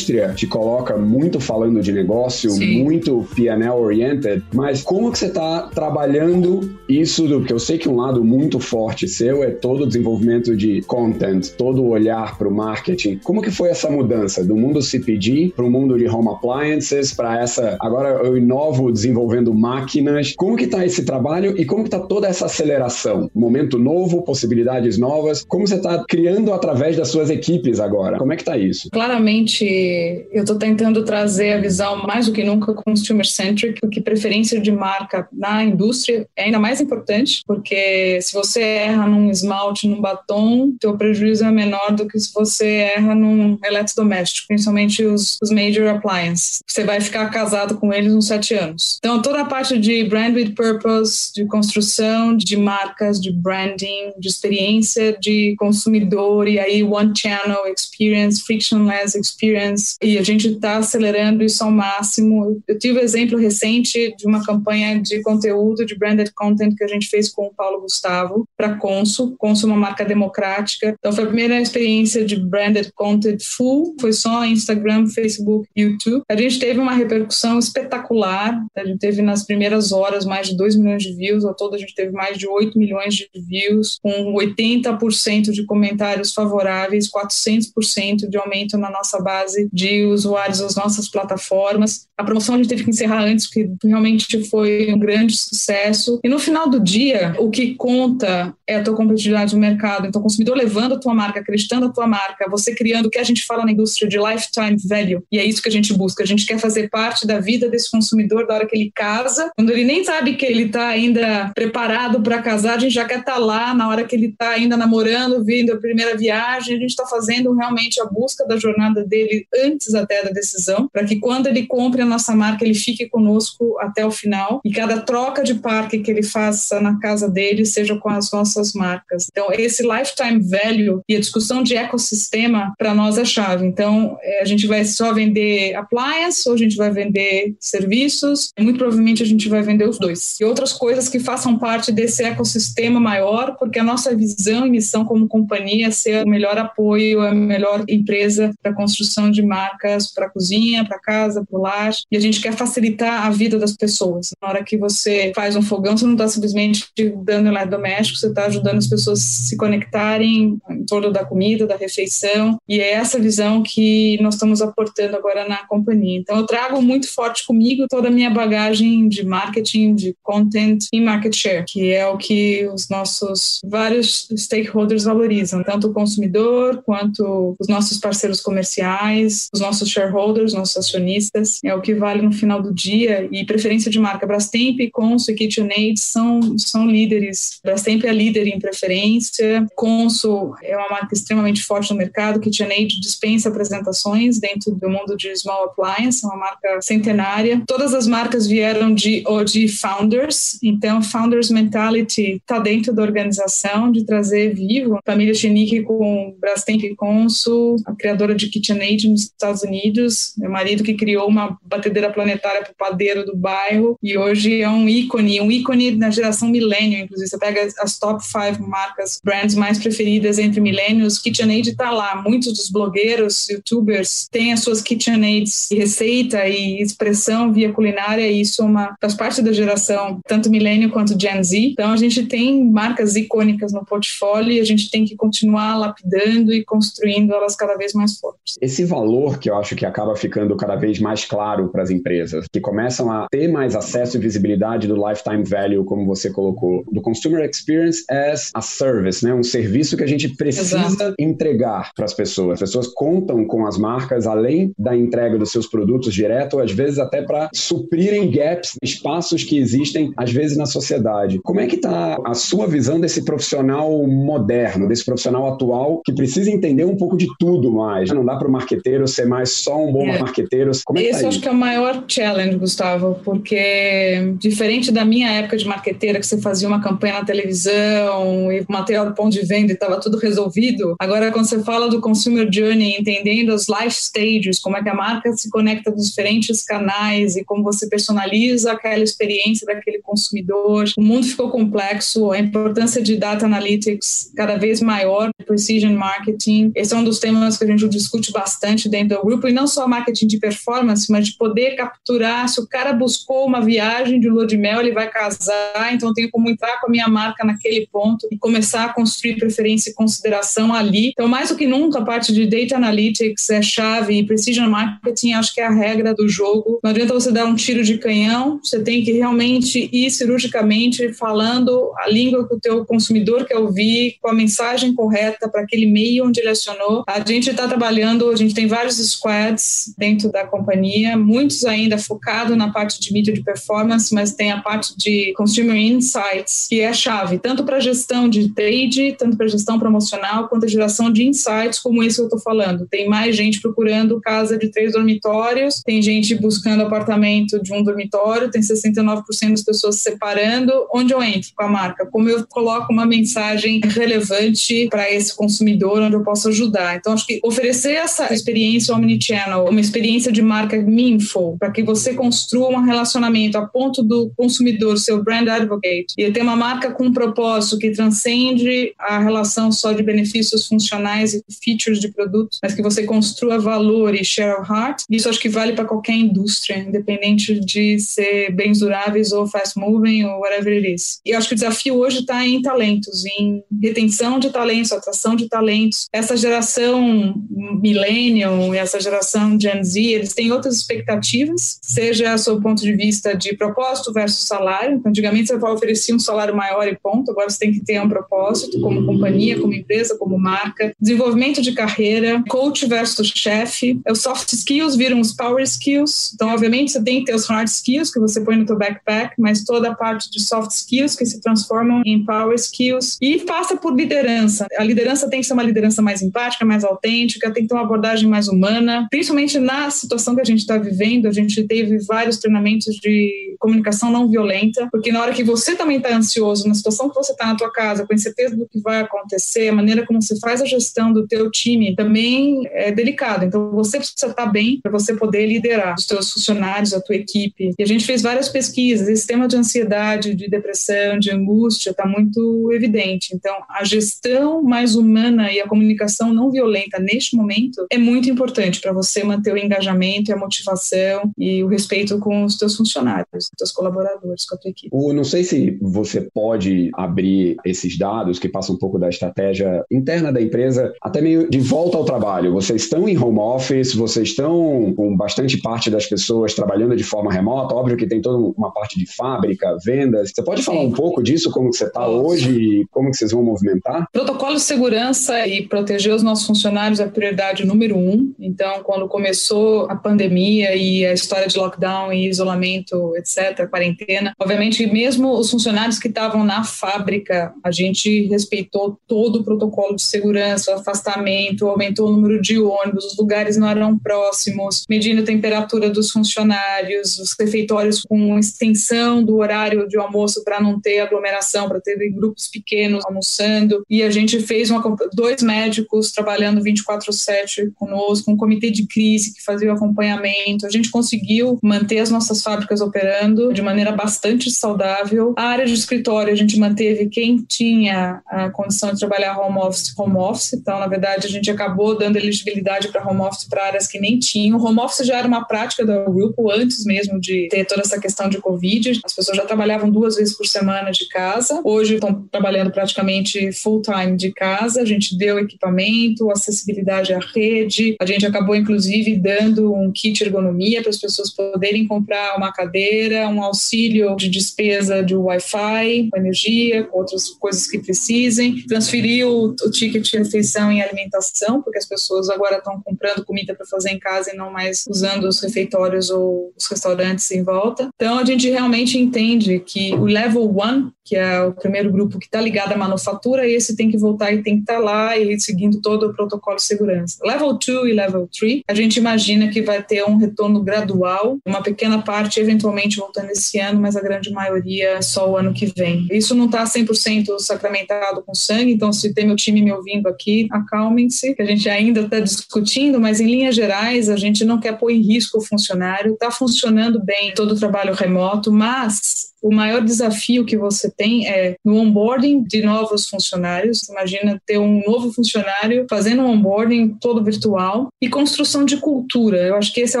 [SPEAKER 4] Indústria te coloca muito falando de negócio, Sim. muito P&L oriented, mas como que você está trabalhando isso? Do, porque eu sei que um lado muito forte seu é todo o desenvolvimento de content, todo o olhar para o marketing. Como que foi essa mudança do mundo CPG para o mundo de home appliances, para essa... Agora eu inovo desenvolvendo máquinas. Como que está esse trabalho e como que está toda essa aceleração? Momento novo, possibilidades novas. Como você está criando através das suas equipes agora? Como é que está isso?
[SPEAKER 3] Claramente eu estou tentando trazer a visão mais do que nunca consumer-centric, porque preferência de marca na indústria é ainda mais importante, porque se você erra num esmalte, num batom, teu prejuízo é menor do que se você erra num eletrodoméstico, principalmente os, os major appliances. Você vai ficar casado com eles uns sete anos. Então, toda a parte de brand with purpose, de construção de marcas, de branding, de experiência de consumidor e aí one channel experience, frictionless experience, e a gente está acelerando isso ao máximo. Eu tive um exemplo recente de uma campanha de conteúdo, de branded content que a gente fez com o Paulo Gustavo para Consul. Consul é uma marca democrática. Então foi a primeira experiência de branded content full, foi só Instagram, Facebook, YouTube. A gente teve uma repercussão espetacular. A gente teve nas primeiras horas mais de 2 milhões de views, ao todo a gente teve mais de 8 milhões de views, com 80% de comentários favoráveis, 400% de aumento na nossa base de usuários das nossas plataformas. A promoção a gente teve que encerrar antes, porque realmente foi um grande sucesso. E no final do dia, o que conta é a tua competitividade no mercado. Então, o consumidor levando a tua marca, acreditando na tua marca, você criando o que a gente fala na indústria de lifetime value. E é isso que a gente busca. A gente quer fazer parte da vida desse consumidor da hora que ele casa. Quando ele nem sabe que ele está ainda preparado para casar, a gente já quer estar tá lá na hora que ele está ainda namorando, vindo a primeira viagem. A gente está fazendo realmente a busca da jornada dele antes até da decisão, para que quando ele compre a nossa marca, ele fique conosco até o final. E cada troca de parque que ele faça na casa dele seja com as nossas marcas. Então, esse lifetime value e a discussão de ecossistema, para nós é chave. Então, é, a gente vai só vender appliance ou a gente vai vender serviços? Muito provavelmente a gente vai vender os dois. E outras coisas que façam parte desse ecossistema maior, porque a nossa visão e missão como companhia é ser o melhor apoio, a melhor empresa para construção de marcas para cozinha, para casa, para o lar. E a gente quer facilitar a vida das pessoas. Na hora que você faz um fogão, você não está simplesmente dando eletrodoméstico, você está ajudando as pessoas se conectarem em torno da comida, da refeição. E é essa visão que nós estamos aportando agora na companhia. Então, eu trago muito forte comigo toda a minha bagagem de marketing, de content e market share, que é o que os nossos vários stakeholders valorizam, tanto o consumidor quanto os nossos parceiros comerciais, os nossos shareholders, nossos acionistas. É o que vale no final do dia e preferência de marca. Brastemp, Consul e KitchenAid são, são líderes. Brastemp é líder em preferência. Consul é uma marca extremamente forte no mercado. KitchenAid dispensa apresentações dentro do mundo de small appliance, é uma marca centenária. Todas as marcas vieram de, de founders, então founders mentality está dentro da organização de trazer vivo família Chenique com Brastemp Consul, a criadora de KitchenAid nos Estados Unidos, meu marido que criou uma batedeira planetária para o padeiro do bairro e hoje é um ícone, um ícone na geração milênio, inclusive. Você pega as top five marcas, brands mais preferidas entre milênios, KitchenAid está lá. Muitos dos blogueiros, youtubers têm as suas KitchenAids de receita e expressão via culinária e isso é uma, faz parte da geração, tanto milênio quanto Gen Z. Então a gente tem marcas icônicas no portfólio e a gente tem que continuar lapidando e construindo elas cada vez mais fortes.
[SPEAKER 4] Esse valor que eu acho que acaba ficando cada vez mais claro para as empresas, que começam a ter mais acesso e visibilidade do lifetime value, como você colocou, do consumer experience as a service, né? Um serviço que a gente precisa Exato. entregar para as pessoas. As pessoas contam com as marcas além da entrega dos seus produtos direto, às vezes até para suprirem gaps, espaços que existem às vezes na sociedade. Como é que está a sua visão desse profissional moderno, desse profissional atual que precisa entender um pouco de tudo mais? Não dá para o marqueteiro ser mais só um bom é. marqueteiro.
[SPEAKER 3] Como é Esse tá acho que é o maior challenge, Gustavo, porque diferente da minha época de marqueteira, que você fazia uma campanha na televisão e material do ponto de venda e estava tudo resolvido, agora quando você fala do consumer journey, entendendo as life stages, como é que a marca se conecta nos diferentes canais e como você personaliza aquela experiência daquele consumidor, o mundo ficou complexo, a importância de data analytics cada vez maior, precision marketing, esse é um dos temas que a gente discute bastante dentro do grupo, e não só marketing de performance, mas de poder capturar se o cara buscou uma viagem de lua de mel, ele vai casar, então eu tenho como entrar com a minha marca naquele ponto e começar a construir preferência e consideração ali. Então, mais do que nunca, a parte de data analytics é chave e precision marketing acho que é a regra do jogo. Não adianta você dar um tiro de canhão, você tem que realmente ir cirurgicamente falando a língua que o teu consumidor quer ouvir, com a mensagem correta para aquele meio onde ele acionou. A gente está trabalhando a gente tem vários squads dentro da companhia, muitos ainda focados na parte de mídia de performance, mas tem a parte de consumer insights, que é a chave, tanto para gestão de trade, tanto para gestão promocional, quanto a geração de insights, como isso que eu estou falando. Tem mais gente procurando casa de três dormitórios, tem gente buscando apartamento de um dormitório, tem 69% das pessoas separando. Onde eu entro com a marca? Como eu coloco uma mensagem relevante para esse consumidor, onde eu posso ajudar. Então, acho que oferecer essa experiência omnichannel, uma experiência de marca meaningful, para que você construa um relacionamento a ponto do consumidor ser o brand advocate e ter uma marca com um propósito que transcende a relação só de benefícios funcionais e features de produtos, mas que você construa valor e share of heart. Isso acho que vale para qualquer indústria, independente de ser bens duráveis ou fast moving ou whatever it is. E acho que o desafio hoje está em talentos, em retenção de talentos, atração de talentos. Essa geração millennial e essa geração Gen Z, eles têm outras expectativas, seja sob o ponto de vista de propósito versus salário. Então, antigamente você oferecia um salário maior e ponto, agora você tem que ter um propósito como companhia, como empresa, como marca. Desenvolvimento de carreira, coach versus chefe. Os soft skills viram os power skills. Então, obviamente, você tem que ter os hard skills que você põe no teu backpack, mas toda a parte de soft skills que se transformam em power skills e passa por liderança. A liderança tem que ser uma liderança mais empática, mais autêntica, tem que ter uma abordagem mais humana, principalmente na situação que a gente está vivendo. A gente teve vários treinamentos de comunicação não violenta, porque na hora que você também está ansioso, na situação que você está na tua casa, com incerteza do que vai acontecer, a maneira como você faz a gestão do teu time também é delicado. Então você precisa estar tá bem para você poder liderar os teus funcionários, a tua equipe. E a gente fez várias pesquisas. Esse tema de ansiedade, de depressão, de angústia está muito evidente. Então a gestão mais humana e a comunicação não violenta neste momento é muito importante para você manter o engajamento e a motivação e o respeito com os teus funcionários, os teus colaboradores, com a tua equipe.
[SPEAKER 4] O, não sei se você pode abrir esses dados que passam um pouco da estratégia interna da empresa, até meio de volta ao trabalho. Vocês estão em home office, vocês estão com bastante parte das pessoas trabalhando de forma remota, óbvio que tem toda uma parte de fábrica, vendas. Você pode falar um pouco disso, como que você está hoje e como que vocês vão movimentar?
[SPEAKER 3] Protocolo de segurança e proteger os nossos funcionários é a prioridade número um. Então, quando começou a pandemia e a história de lockdown e isolamento, etc., quarentena, obviamente, mesmo os funcionários que estavam na fábrica, a gente respeitou todo o protocolo de segurança, afastamento, aumentou o número de ônibus, os lugares não eram próximos, medindo a temperatura dos funcionários, os refeitórios com extensão do horário de almoço para não ter aglomeração, para ter grupos pequenos almoçando. E a gente fez uma, dois médicos trabalhando 24/7 conosco, um comitê de crise que fazia o acompanhamento. A gente conseguiu manter as nossas fábricas operando de maneira bastante saudável. A área de escritório a gente manteve quem tinha a condição de trabalhar home office, home office. Então, na verdade, a gente acabou dando elegibilidade para home office para áreas que nem tinham. Home office já era uma prática do grupo antes mesmo de ter toda essa questão de Covid. As pessoas já trabalhavam duas vezes por semana de casa. Hoje estão trabalhando praticamente full time de casa. A gente deu equipamento, acessibilidade à rede. A gente acabou, inclusive, dando um kit ergonomia para as pessoas poderem comprar uma cadeira, um auxílio de despesa de Wi-Fi, com energia, com outras coisas que precisem. Transferiu o, ticket de refeição em alimentação, porque as pessoas agora estão comprando comida para fazer em casa e não mais usando os refeitórios ou os restaurantes em volta. Então, a gente realmente entende que o level one, que é o primeiro grupo que está ligado à manufatura, esse tem que voltar e tem que estar tá lá e seguindo todo o protocolo de segurança. Level 2 e level 3, a gente imagina que vai ter um retorno gradual, uma pequena parte eventualmente voltando esse ano, mas a grande maioria só o ano que vem. Isso não está 100% sacramentado com sangue, então se tem meu time me ouvindo aqui, acalmem-se, que a gente ainda está discutindo, mas em linhas gerais a gente não quer pôr em risco o funcionário, está funcionando bem todo o trabalho remoto, mas o maior desafio que você tem é no onboarding de novos funcionários. Imagina ter um novo funcionário fazendo um onboarding todo virtual e construção de cultura. Eu acho que esse é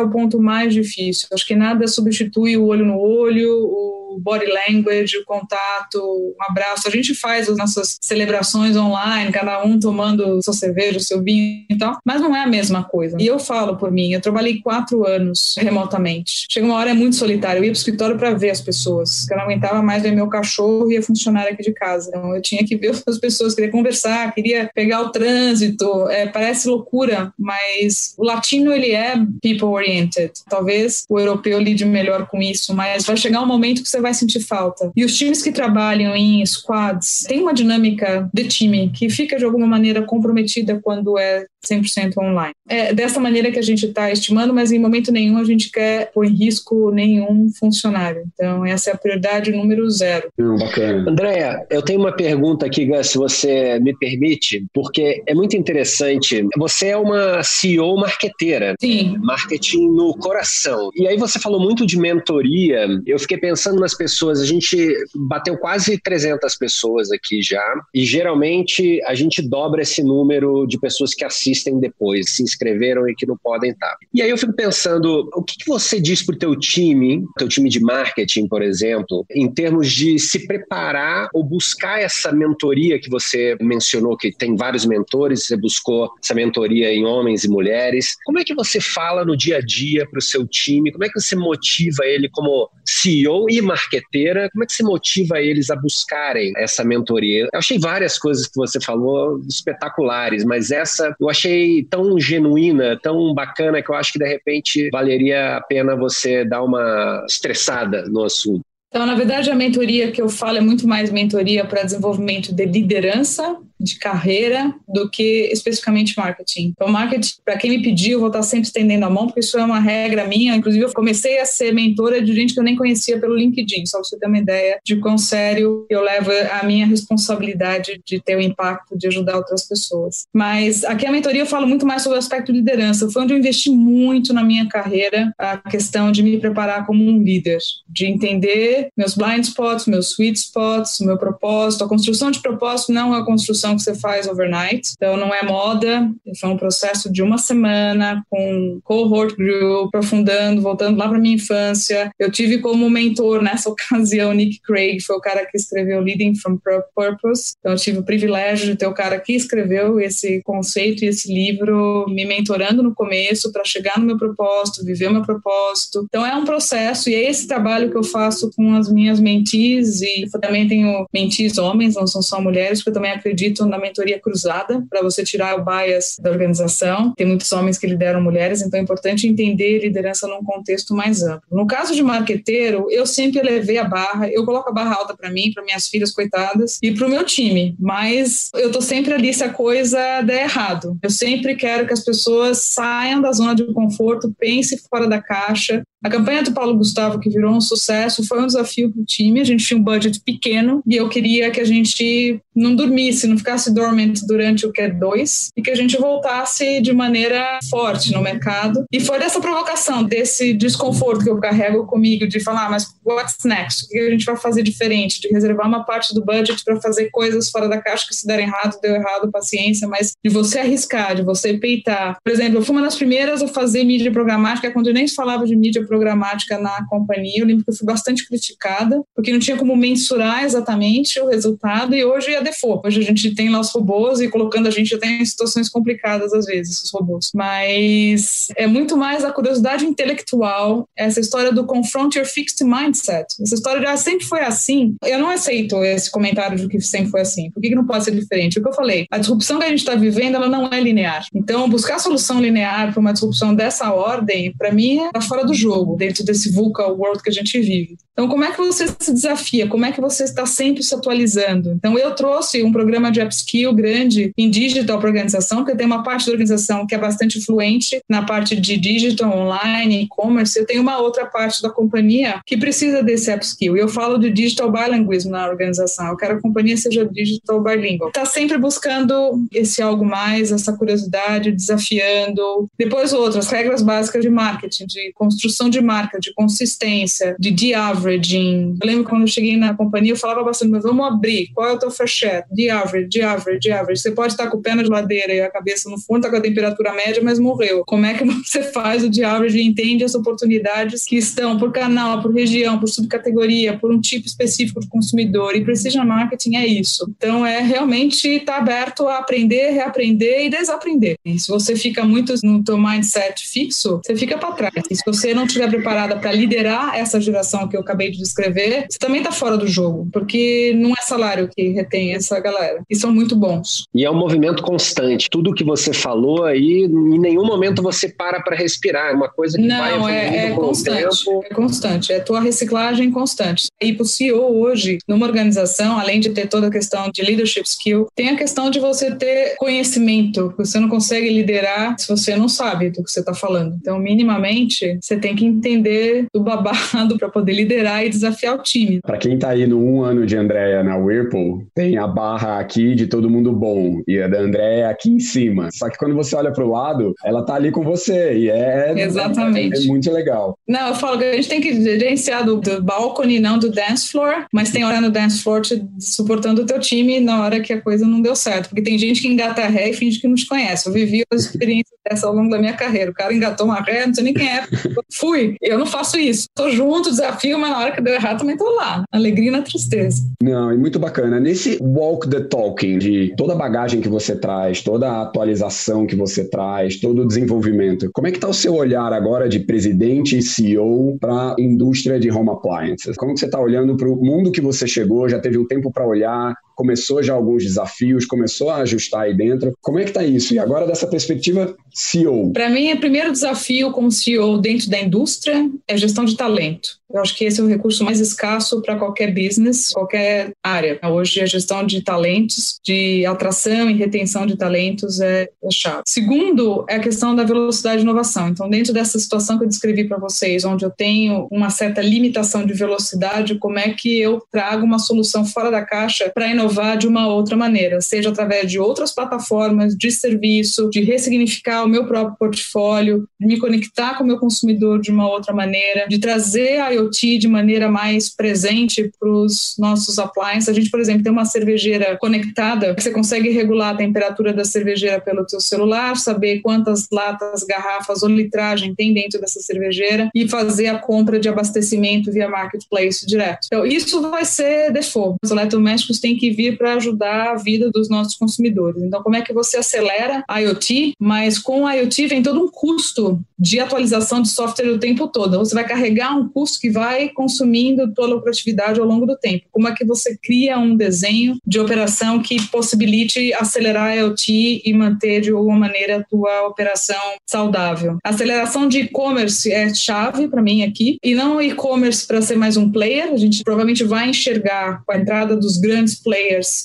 [SPEAKER 3] o ponto mais difícil. Eu acho que nada substitui o olho no olho, o body language, o contato, um abraço. A gente faz as nossas celebrações online, cada um tomando sua cerveja, seu vinho e tal, mas não é a mesma coisa. E eu falo por mim, eu trabalhei quatro anos remotamente. Chega uma hora é muito solitário. Eu ia pro escritório para ver as pessoas. Eu não aguentava mais ver meu cachorro e a funcionária aqui de casa. Então eu tinha que ver as pessoas, queria conversar, queria pegar o trânsito. É, parece loucura, mas o latino ele é people oriented. Talvez o europeu lide melhor com isso, mas vai chegar um momento que você vai sentir falta. E os times que trabalham em squads têm uma dinâmica de time que fica de alguma maneira comprometida quando é 100% online. É dessa maneira que a gente está estimando, mas em momento nenhum a gente quer pôr em risco nenhum funcionário. Então, essa é a prioridade número zero.
[SPEAKER 2] Hum, bacana. Andréia, eu tenho uma pergunta aqui, Gus, se você me permite, porque é muito interessante. Você é uma CEO marqueteira.
[SPEAKER 3] Sim.
[SPEAKER 2] Marketing no coração. E aí você falou muito de mentoria. Eu fiquei pensando nas pessoas. A gente bateu quase 300 pessoas aqui já. E geralmente a gente dobra esse número de pessoas que assistem depois, se inscreveram e que não podem estar. E aí eu fico pensando, o que, que você diz para o teu time, teu time de marketing, por exemplo, em termos de se preparar ou buscar essa mentoria que você mencionou, que tem vários mentores, você buscou essa mentoria em homens e mulheres. Como é que você fala no dia a dia para o seu time? Como é que você motiva ele como CEO e marqueteira? Como é que você motiva eles a buscarem essa mentoria? Eu achei várias coisas que você falou espetaculares, mas essa eu achei tão genuína, tão bacana, que eu acho que de repente valeria a pena você dar uma estressada no assunto.
[SPEAKER 3] Então, na verdade, a mentoria que eu falo é muito mais mentoria para desenvolvimento de liderança de carreira do que especificamente marketing. Então, marketing, para quem me pediu, vou estar sempre estendendo a mão, porque isso é uma regra minha. Inclusive, eu comecei a ser mentora de gente que eu nem conhecia pelo LinkedIn, só para você ter uma ideia de quão sério eu levo a minha responsabilidade de ter o impacto de ajudar outras pessoas. Mas aqui a mentoria eu falo muito mais sobre o aspecto de liderança. Foi onde eu investi muito na minha carreira a questão de me preparar como um líder, de entender meus blind spots, meus sweet spots, meu propósito. A construção de propósito não é a construção que você faz overnight. Então, não é moda, foi um processo de uma semana com cohort group, aprofundando, voltando lá para minha infância. Eu tive como mentor nessa ocasião Nick Craig, foi o cara que escreveu Leading from Purpose. Então, eu tive o privilégio de ter o cara que escreveu esse conceito e esse livro, me mentorando no começo para chegar no meu propósito, viver o meu propósito. Então, é um processo e é esse trabalho que eu faço com as minhas mentis e também tenho mentis homens, não são só mulheres, porque eu também acredito muito na mentoria cruzada, para você tirar o bias da organização. Tem muitos homens que lideram mulheres, então é importante entender liderança num contexto mais amplo. No caso de marqueteiro, eu sempre elevei a barra, eu coloco a barra alta para mim, para minhas filhas coitadas e para o meu time, mas eu tô sempre ali se a coisa der errado. Eu sempre quero que as pessoas saiam da zona de conforto, pensem fora da caixa, a campanha do Paulo Gustavo, que virou um sucesso, foi um desafio para o time. A gente tinha um budget pequeno e eu queria que a gente não dormisse, não ficasse dormente durante o Q2 e que a gente voltasse de maneira forte no mercado. E foi dessa provocação, desse desconforto que eu carrego comigo de falar, mas what's next? O que a gente vai fazer diferente? De reservar uma parte do budget para fazer coisas fora da caixa que se der errado, deu errado, paciência, mas de você arriscar, de você peitar. Por exemplo, eu fui uma das primeiras a fazer mídia programática quando eu nem falava de mídia programática na companhia. Eu lembro que eu fui bastante criticada, porque não tinha como mensurar exatamente o resultado, e hoje é default. Hoje a gente tem lá os robôs e colocando a gente até em situações complicadas às vezes, os robôs. Mas é muito mais a curiosidade intelectual, essa história do confront your fixed mindset. Essa história de ah, sempre foi assim. Eu não aceito esse comentário de que sempre foi assim. Por que, que não pode ser diferente? O que eu falei, a disrupção que a gente está vivendo, ela não é linear. Então, buscar solução linear para uma disrupção dessa ordem, para mim, é fora do jogo dentro desse VUCA world que a gente vive. Então, como é que você se desafia? Como é que você está sempre se atualizando? Então, eu trouxe um programa de upskill grande em digital para a organização, porque tem uma parte da organização que é bastante fluente na parte de digital, online, e-commerce. Eu tenho uma outra parte da companhia que precisa desse upskill. Eu falo de digital bilinguismo na organização. Eu quero que a companhia seja digital bilingual. Está sempre buscando esse algo mais, essa curiosidade, desafiando. Depois, outras regras básicas de marketing, de construção de marca, de consistência, de DIAV, averaging. Eu lembro quando eu cheguei na companhia, eu falava bastante, mas vamos abrir. Qual é o teu share? De average, de average, de average. Você pode estar com o pé na geladeira e a cabeça no fundo, está com a temperatura média, mas morreu. Como é que você faz o de average e entende as oportunidades que estão por canal, por região, por subcategoria, por um tipo específico de consumidor? E precision marketing é isso. Então, é realmente estar tá aberto a aprender, reaprender e desaprender. E se você fica muito no teu mindset fixo, você fica para trás. E se você não estiver preparada para liderar essa geração que eu acabei de descrever, você também está fora do jogo, porque não é salário que retém essa galera. E são muito bons.
[SPEAKER 2] E é um movimento constante. Tudo que você falou aí, em nenhum momento você para para respirar. É uma coisa que
[SPEAKER 3] não, vai
[SPEAKER 2] Não,
[SPEAKER 3] é, é constante. É constante. É tua reciclagem constante. E para o CEO hoje, numa organização, além de ter toda a questão de leadership skill, tem a questão de você ter conhecimento. Você não consegue liderar se você não sabe do que você está falando. Então, minimamente, você tem que entender do babado para poder liderar e desafiar o time.
[SPEAKER 4] Para quem está aí no um ano de Andréia na Whirlpool, tem a barra aqui de todo mundo bom e a da Andréia aqui em cima. Só que quando você olha para o lado, ela tá ali com você e é,
[SPEAKER 3] Exatamente.
[SPEAKER 4] é, é muito legal.
[SPEAKER 3] Não, eu falo que a gente tem que gerenciar do, do balcone, não do dance floor, mas tem hora no dance floor te suportando o teu time na hora que a coisa não deu certo. Porque tem gente que engata ré e finge que não te conhece. Eu vivi as experiências dessa ao longo da minha carreira. O cara engatou uma ré, não sei nem quem é. Fui. Eu não faço isso. Tô junto, desafio, mas na hora que deu errado também tô lá. Alegria na tristeza.
[SPEAKER 4] Não, e muito bacana. Nesse walk the talking, de toda a bagagem que você traz, toda a atualização que você traz, todo o desenvolvimento, como é que está o seu olhar agora de presidente e CEO para a indústria de home appliances? Como que você está olhando para o mundo que você chegou, já teve um tempo para olhar, começou já alguns desafios, começou a ajustar aí dentro. Como é que está isso? E agora dessa perspectiva CEO?
[SPEAKER 3] Para mim, o primeiro desafio como CEO dentro da indústria é gestão de talento. Eu acho que esse é o recurso mais escasso para qualquer business, qualquer área. Hoje, a gestão de talentos, de atração e retenção de talentos é, é chave. Segundo, é a questão da velocidade de inovação. Então, dentro dessa situação que eu descrevi para vocês, onde eu tenho uma certa limitação de velocidade, como é que eu trago uma solução fora da caixa para inovar de uma outra maneira, seja através de outras plataformas de serviço, de ressignificar o meu próprio portfólio, de me conectar com o meu consumidor de uma outra maneira, de trazer a IoT de maneira mais presente para os nossos appliances. A gente, por exemplo, tem uma cervejeira conectada, você consegue regular a temperatura da cervejeira pelo seu celular, saber quantas latas, garrafas ou litragem tem dentro dessa cervejeira e fazer a compra de abastecimento via marketplace direto. Então, isso vai ser default. Os eletrodomésticos têm que vir para ajudar a vida dos nossos consumidores. Então, como é que você acelera a IoT? Mas com a IoT vem todo um custo de atualização de software o tempo todo. Você vai carregar um custo que vai consumindo tua lucratividade ao longo do tempo. Como é que você cria um desenho de operação que possibilite acelerar a IoT e manter de alguma maneira a tua operação saudável? A aceleração de e-commerce é chave para mim aqui e não e-commerce para ser mais um player. A gente provavelmente vai enxergar com a entrada dos grandes players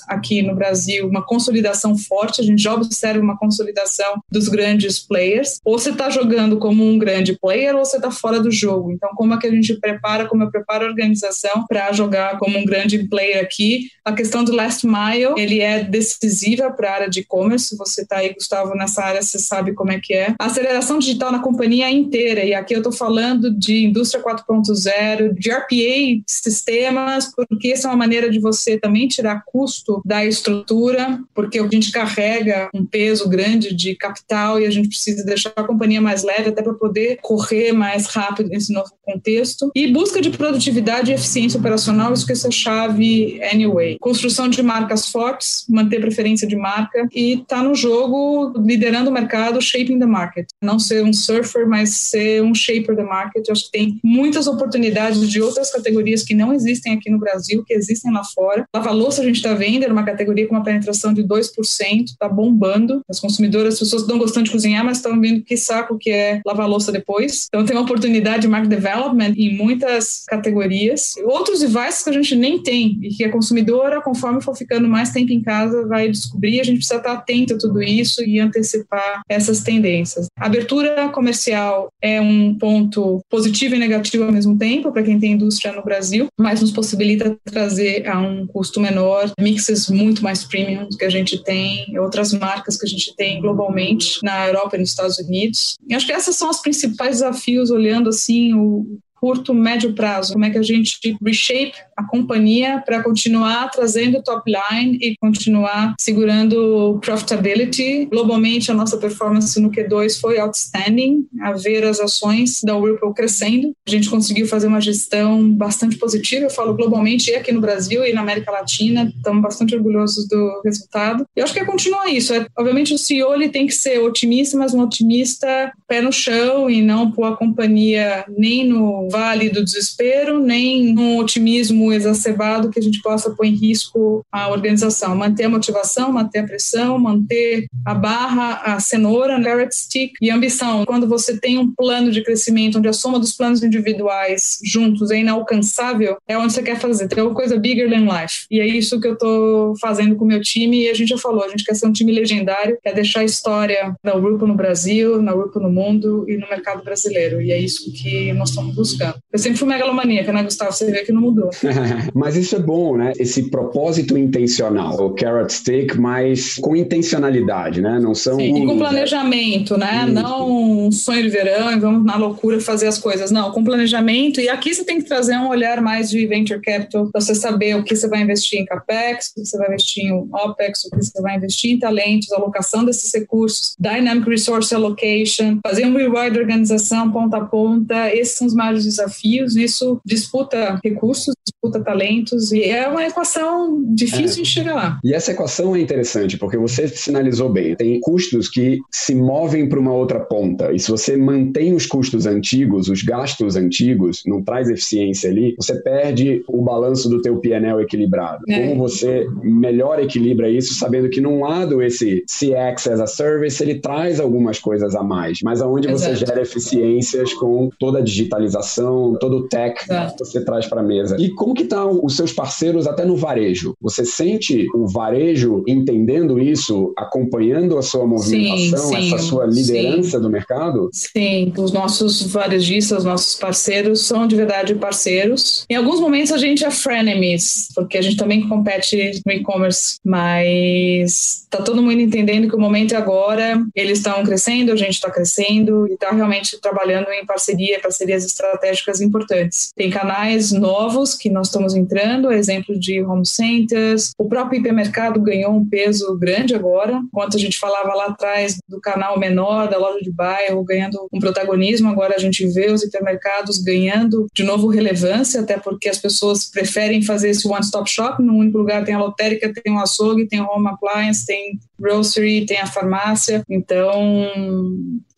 [SPEAKER 3] aqui no Brasil uma consolidação forte. A gente já observa uma consolidação dos grandes players. Ou você está jogando como um grande player ou você está fora do jogo. Então, como é que a gente prepara, como eu preparo a organização para jogar como um grande player aqui. A questão do last mile, ele é decisiva para a área de e-commerce. Você está aí, Gustavo, nessa área, você sabe como é que é. A aceleração digital na companhia inteira, e aqui eu estou falando de indústria 4.0, de RPA, sistemas, porque essa é uma maneira de você também tirar custo da estrutura, porque a gente carrega um peso grande de capital e a gente precisa deixar a companhia mais leve até para poder correr mais rápido nesse novo contexto. E busca de produtividade e eficiência operacional, isso que é chave anyway. Construção de marcas fortes, manter preferência de marca e estar tá no jogo liderando o mercado, shaping the market. Não ser um surfer, mas ser um shaper the market. Eu acho que tem muitas oportunidades de outras categorias que não existem aqui no Brasil, que existem lá fora. Lava louça a gente está vendo, era uma categoria com uma penetração de 2%, está bombando. As consumidoras, as pessoas estão gostando de cozinhar, mas estão vendo que saco que é lavar louça depois. Então tem uma oportunidade de market development em muitas categorias. Outros devices que a gente nem tem e que a consumidora, conforme for ficando mais tempo em casa, vai descobrir. A gente precisa estar atento a tudo isso e antecipar essas tendências. Abertura comercial é um ponto positivo e negativo ao mesmo tempo para quem tem indústria no Brasil, mas nos possibilita trazer a um custo menor mixes muito mais premium que a gente tem, outras marcas que a gente tem globalmente na Europa e nos Estados Unidos. E acho que esses são os principais desafios olhando assim o curto, médio prazo. Como é que a gente reshape a companhia para continuar trazendo top line e continuar segurando profitability. Globalmente, a nossa performance no Q2 foi outstanding, a ver as ações da Whirlpool crescendo. A gente conseguiu fazer uma gestão bastante positiva, eu falo globalmente e aqui no Brasil e na América Latina, estamos bastante orgulhosos do resultado. Eu acho que é continuar isso. É, obviamente, o CEO ele tem que ser otimista, mas um otimista pé no chão e não pôr a companhia nem no vale do desespero, nem num otimismo exacerbado que a gente possa pôr em risco a organização. Manter a motivação, manter a pressão, manter a barra, a cenoura, carrot stick e ambição. Quando você tem um plano de crescimento onde a soma dos planos individuais juntos é inalcançável, é onde você quer fazer. Tem uma coisa bigger than life. E é isso que eu estou fazendo com o meu time e a gente já falou, a gente quer ser um time legendário, quer deixar a história da Whirlpool no Brasil, na Whirlpool no mundo e no mercado brasileiro. E é isso que nós estamos buscando. Eu sempre fui megalomaníaca, né, Gustavo? Você vê que não mudou.
[SPEAKER 4] mas isso é bom, né? Esse propósito intencional, o carrot stick, mas com intencionalidade, né? Não são.
[SPEAKER 3] Sim, e com planejamento, né? Isso. Não um sonho de verão e vamos na loucura fazer as coisas. Não, com planejamento. E aqui você tem que trazer um olhar mais de venture capital para você saber o que você vai investir em capex, o que você vai investir em opex, o que você vai investir em talentos, alocação desses recursos, dynamic resource allocation, fazer um reward organização ponta a ponta. Esses são os maiores desafios. Isso disputa recursos, disputa talentos e é uma equação difícil é. de chegar lá.
[SPEAKER 4] E essa equação é interessante porque você sinalizou bem, tem custos que se movem para uma outra ponta e se você mantém os custos antigos, os gastos antigos, não traz eficiência ali, você perde o balanço do teu PNL equilibrado. É. Como você melhor equilibra isso, sabendo que num lado esse CX as a service, ele traz algumas coisas a mais, mas aonde Exato. você gera eficiências com toda a digitalização, todo o tech Exato. que você traz para a mesa. E como que estão os seus parceiros até no varejo? Você sente o varejo entendendo isso, acompanhando a sua movimentação, sim, sim, essa sua liderança sim. do mercado?
[SPEAKER 3] Sim, os nossos varejistas, nossos parceiros são de verdade parceiros. Em alguns momentos a gente é frenemies, porque a gente também compete no e-commerce, mas tá todo mundo entendendo que o momento é agora, eles estão crescendo, a gente está crescendo e está realmente trabalhando em parceria, parcerias estratégicas importantes. Tem canais novos que nós estamos entrando, exemplo de home centers, o próprio hipermercado ganhou um peso grande agora, enquanto a gente falava lá atrás do canal menor, da loja de bairro, ganhando um protagonismo, agora a gente vê os hipermercados ganhando de novo relevância, até porque as pessoas preferem fazer esse one-stop shop, num único lugar tem a lotérica, tem o açougue, tem o home appliance, tem grocery, tem a farmácia, então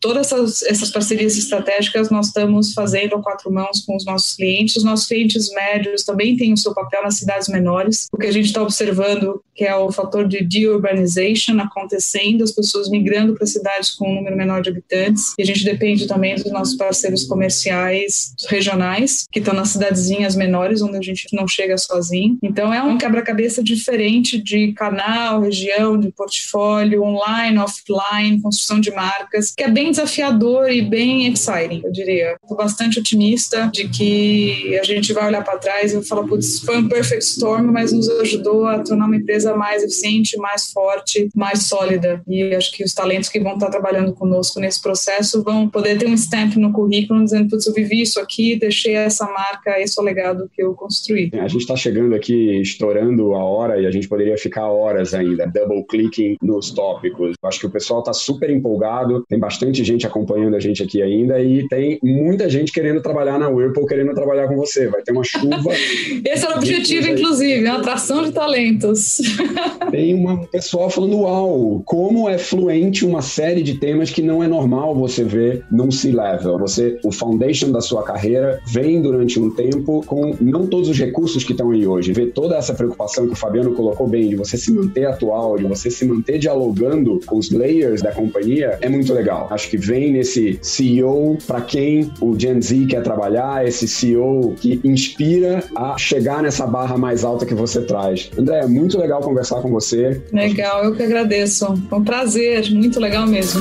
[SPEAKER 3] todas essas, essas parcerias estratégicas nós estamos fazendo a quatro mãos com os nossos clientes, os nossos clientes médios também têm o seu papel nas cidades menores, o que a gente está observando que é o fator de deurbanization acontecendo, as pessoas migrando para cidades com um número menor de habitantes, e a gente depende também dos nossos parceiros comerciais regionais, que estão nas cidadezinhas menores, onde a gente não chega sozinho. Então é um quebra-cabeça diferente de canal, região, de portfólio, online, offline, construção de marcas, que é bem desafiador e bem exciting, eu diria. Estou bastante otimista de que a gente vai olhar para trás e falar, putz, foi um perfect storm, mas nos ajudou a tornar uma empresa mais eficiente, mais forte, mais sólida. E acho que os talentos que vão estar trabalhando conosco nesse processo vão poder ter um stamp no currículo dizendo, putz, eu vivi isso aqui, deixei essa marca, esse é o legado que eu construí.
[SPEAKER 4] A gente está chegando aqui, estourando a hora e a gente poderia ficar horas ainda, double clicking nos tópicos. Acho que o pessoal está super empolgado, tem bastante gente acompanhando a gente aqui ainda e tem muita gente querendo trabalhar na Whirlpool, querendo trabalhar com você. Vai ter uma chuva.
[SPEAKER 3] Esse é o objetivo, inclusive, a atração de talentos.
[SPEAKER 4] tem um pessoal falando, uau, como é fluente uma série de temas que não é normal você ver num C-level. Você, o foundation da sua carreira vem durante um tempo com não todos os recursos que estão aí hoje. Ver toda essa preocupação que o Fabiano colocou bem, de você se manter atual, de você se manter dialogando com os layers da companhia, é muito legal. Acho que vem nesse CEO para quem o Gen Z quer trabalhar, esse CEO que inspira a chegar nessa barra mais alta que você traz. André, é muito legal conversar com você.
[SPEAKER 3] Legal, eu que agradeço. Foi um prazer, muito legal mesmo.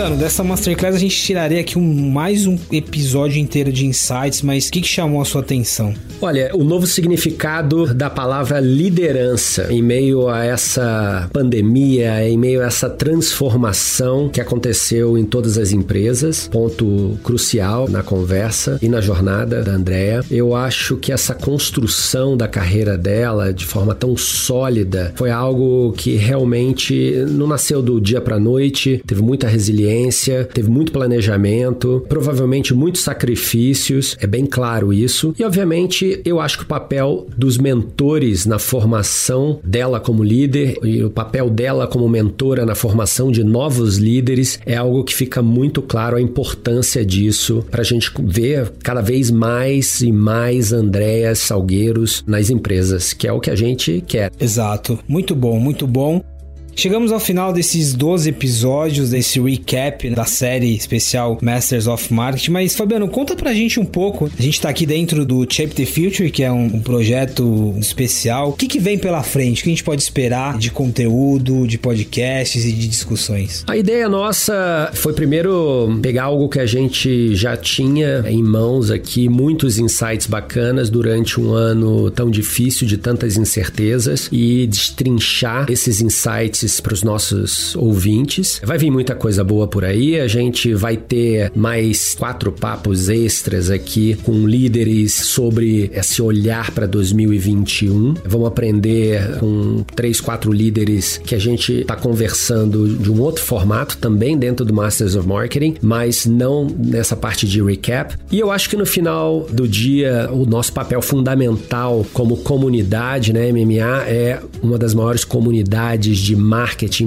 [SPEAKER 1] Dessa Masterclass a gente tiraria aqui um, mais um episódio inteiro de insights, mas o que, que chamou a sua atenção?
[SPEAKER 2] Olha, o novo significado da palavra liderança em meio a essa pandemia, em meio a essa transformação que aconteceu em todas as empresas, ponto crucial na conversa e na jornada da Andrea. Eu acho que essa construção da carreira dela de forma tão sólida foi algo que realmente não nasceu do dia para noite, teve muita resiliência, teve muito planejamento, provavelmente muitos sacrifícios, é bem claro isso. E obviamente eu acho que o papel dos mentores na formação dela como líder e o papel dela como mentora na formação de novos líderes é algo que fica muito claro a importância disso para a gente ver cada vez mais e mais Andréas Salgueiros nas empresas, que é o que a gente quer.
[SPEAKER 1] Exato. Muito bom, muito bom. Chegamos ao final desses 12 episódios, desse recap da série especial Masters of Marketing. Mas, Fabiano, conta pra gente um pouco. A gente tá aqui dentro do Shape the Future, que é um, projeto especial. O que, que vem pela frente? O que a gente pode esperar de conteúdo, de podcasts e de discussões?
[SPEAKER 2] A ideia nossa foi primeiro pegar algo que a gente já tinha em mãos aqui, muitos insights bacanas durante um ano tão difícil, de tantas incertezas, e destrinchar esses insights para os nossos ouvintes. Vai vir muita coisa boa por aí. A gente vai ter mais quatro papos extras aqui com líderes sobre esse olhar para 2021. Vamos aprender com três, quatro líderes que a gente está conversando de um outro formato também dentro do Masters of Marketing, mas não nessa parte de recap. E eu acho que no final do dia, o nosso papel fundamental como comunidade, né, MMA, é uma das maiores comunidades de marketing,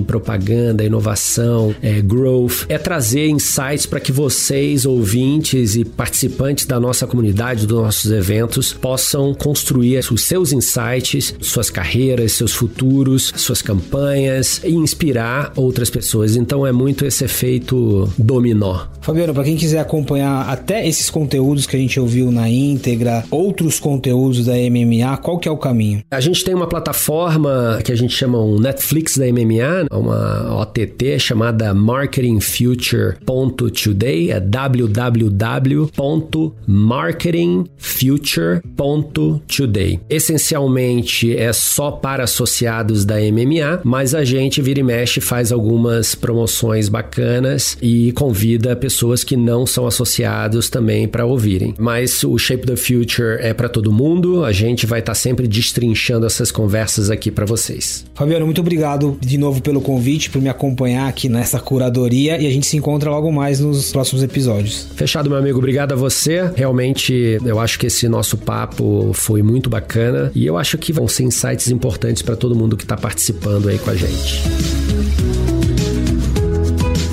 [SPEAKER 2] propaganda, inovação, é, growth, é trazer insights para que vocês, ouvintes e participantes da nossa comunidade, dos nossos eventos, possam construir os seus insights, suas carreiras, seus futuros, suas campanhas e inspirar outras pessoas. Então é muito esse efeito dominó.
[SPEAKER 1] Fabiano, para quem quiser acompanhar até esses conteúdos que a gente ouviu na íntegra, outros conteúdos da MMA, qual que é o caminho?
[SPEAKER 2] A gente tem uma plataforma que a gente chama um Netflix da MMA, uma OTT chamada marketingfuture.today, é www.marketingfuture.today. Essencialmente é só para associados da MMA, mas a gente vira e mexe faz algumas promoções bacanas e convida pessoas que não são associados também para ouvirem. Mas o Shape the Future é para todo mundo, a gente vai estar tá sempre destrinchando essas conversas aqui para vocês.
[SPEAKER 1] Fabiano, muito obrigado de novo pelo convite, por me acompanhar aqui nessa curadoria e a gente se encontra logo mais nos próximos episódios.
[SPEAKER 2] Fechado, meu amigo. Obrigado a você. Realmente, eu acho que esse nosso papo foi muito bacana e eu acho que vão ser insights importantes para todo mundo que está participando aí com a gente.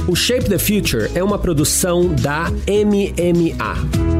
[SPEAKER 2] O Shape the Future é uma produção da MMA.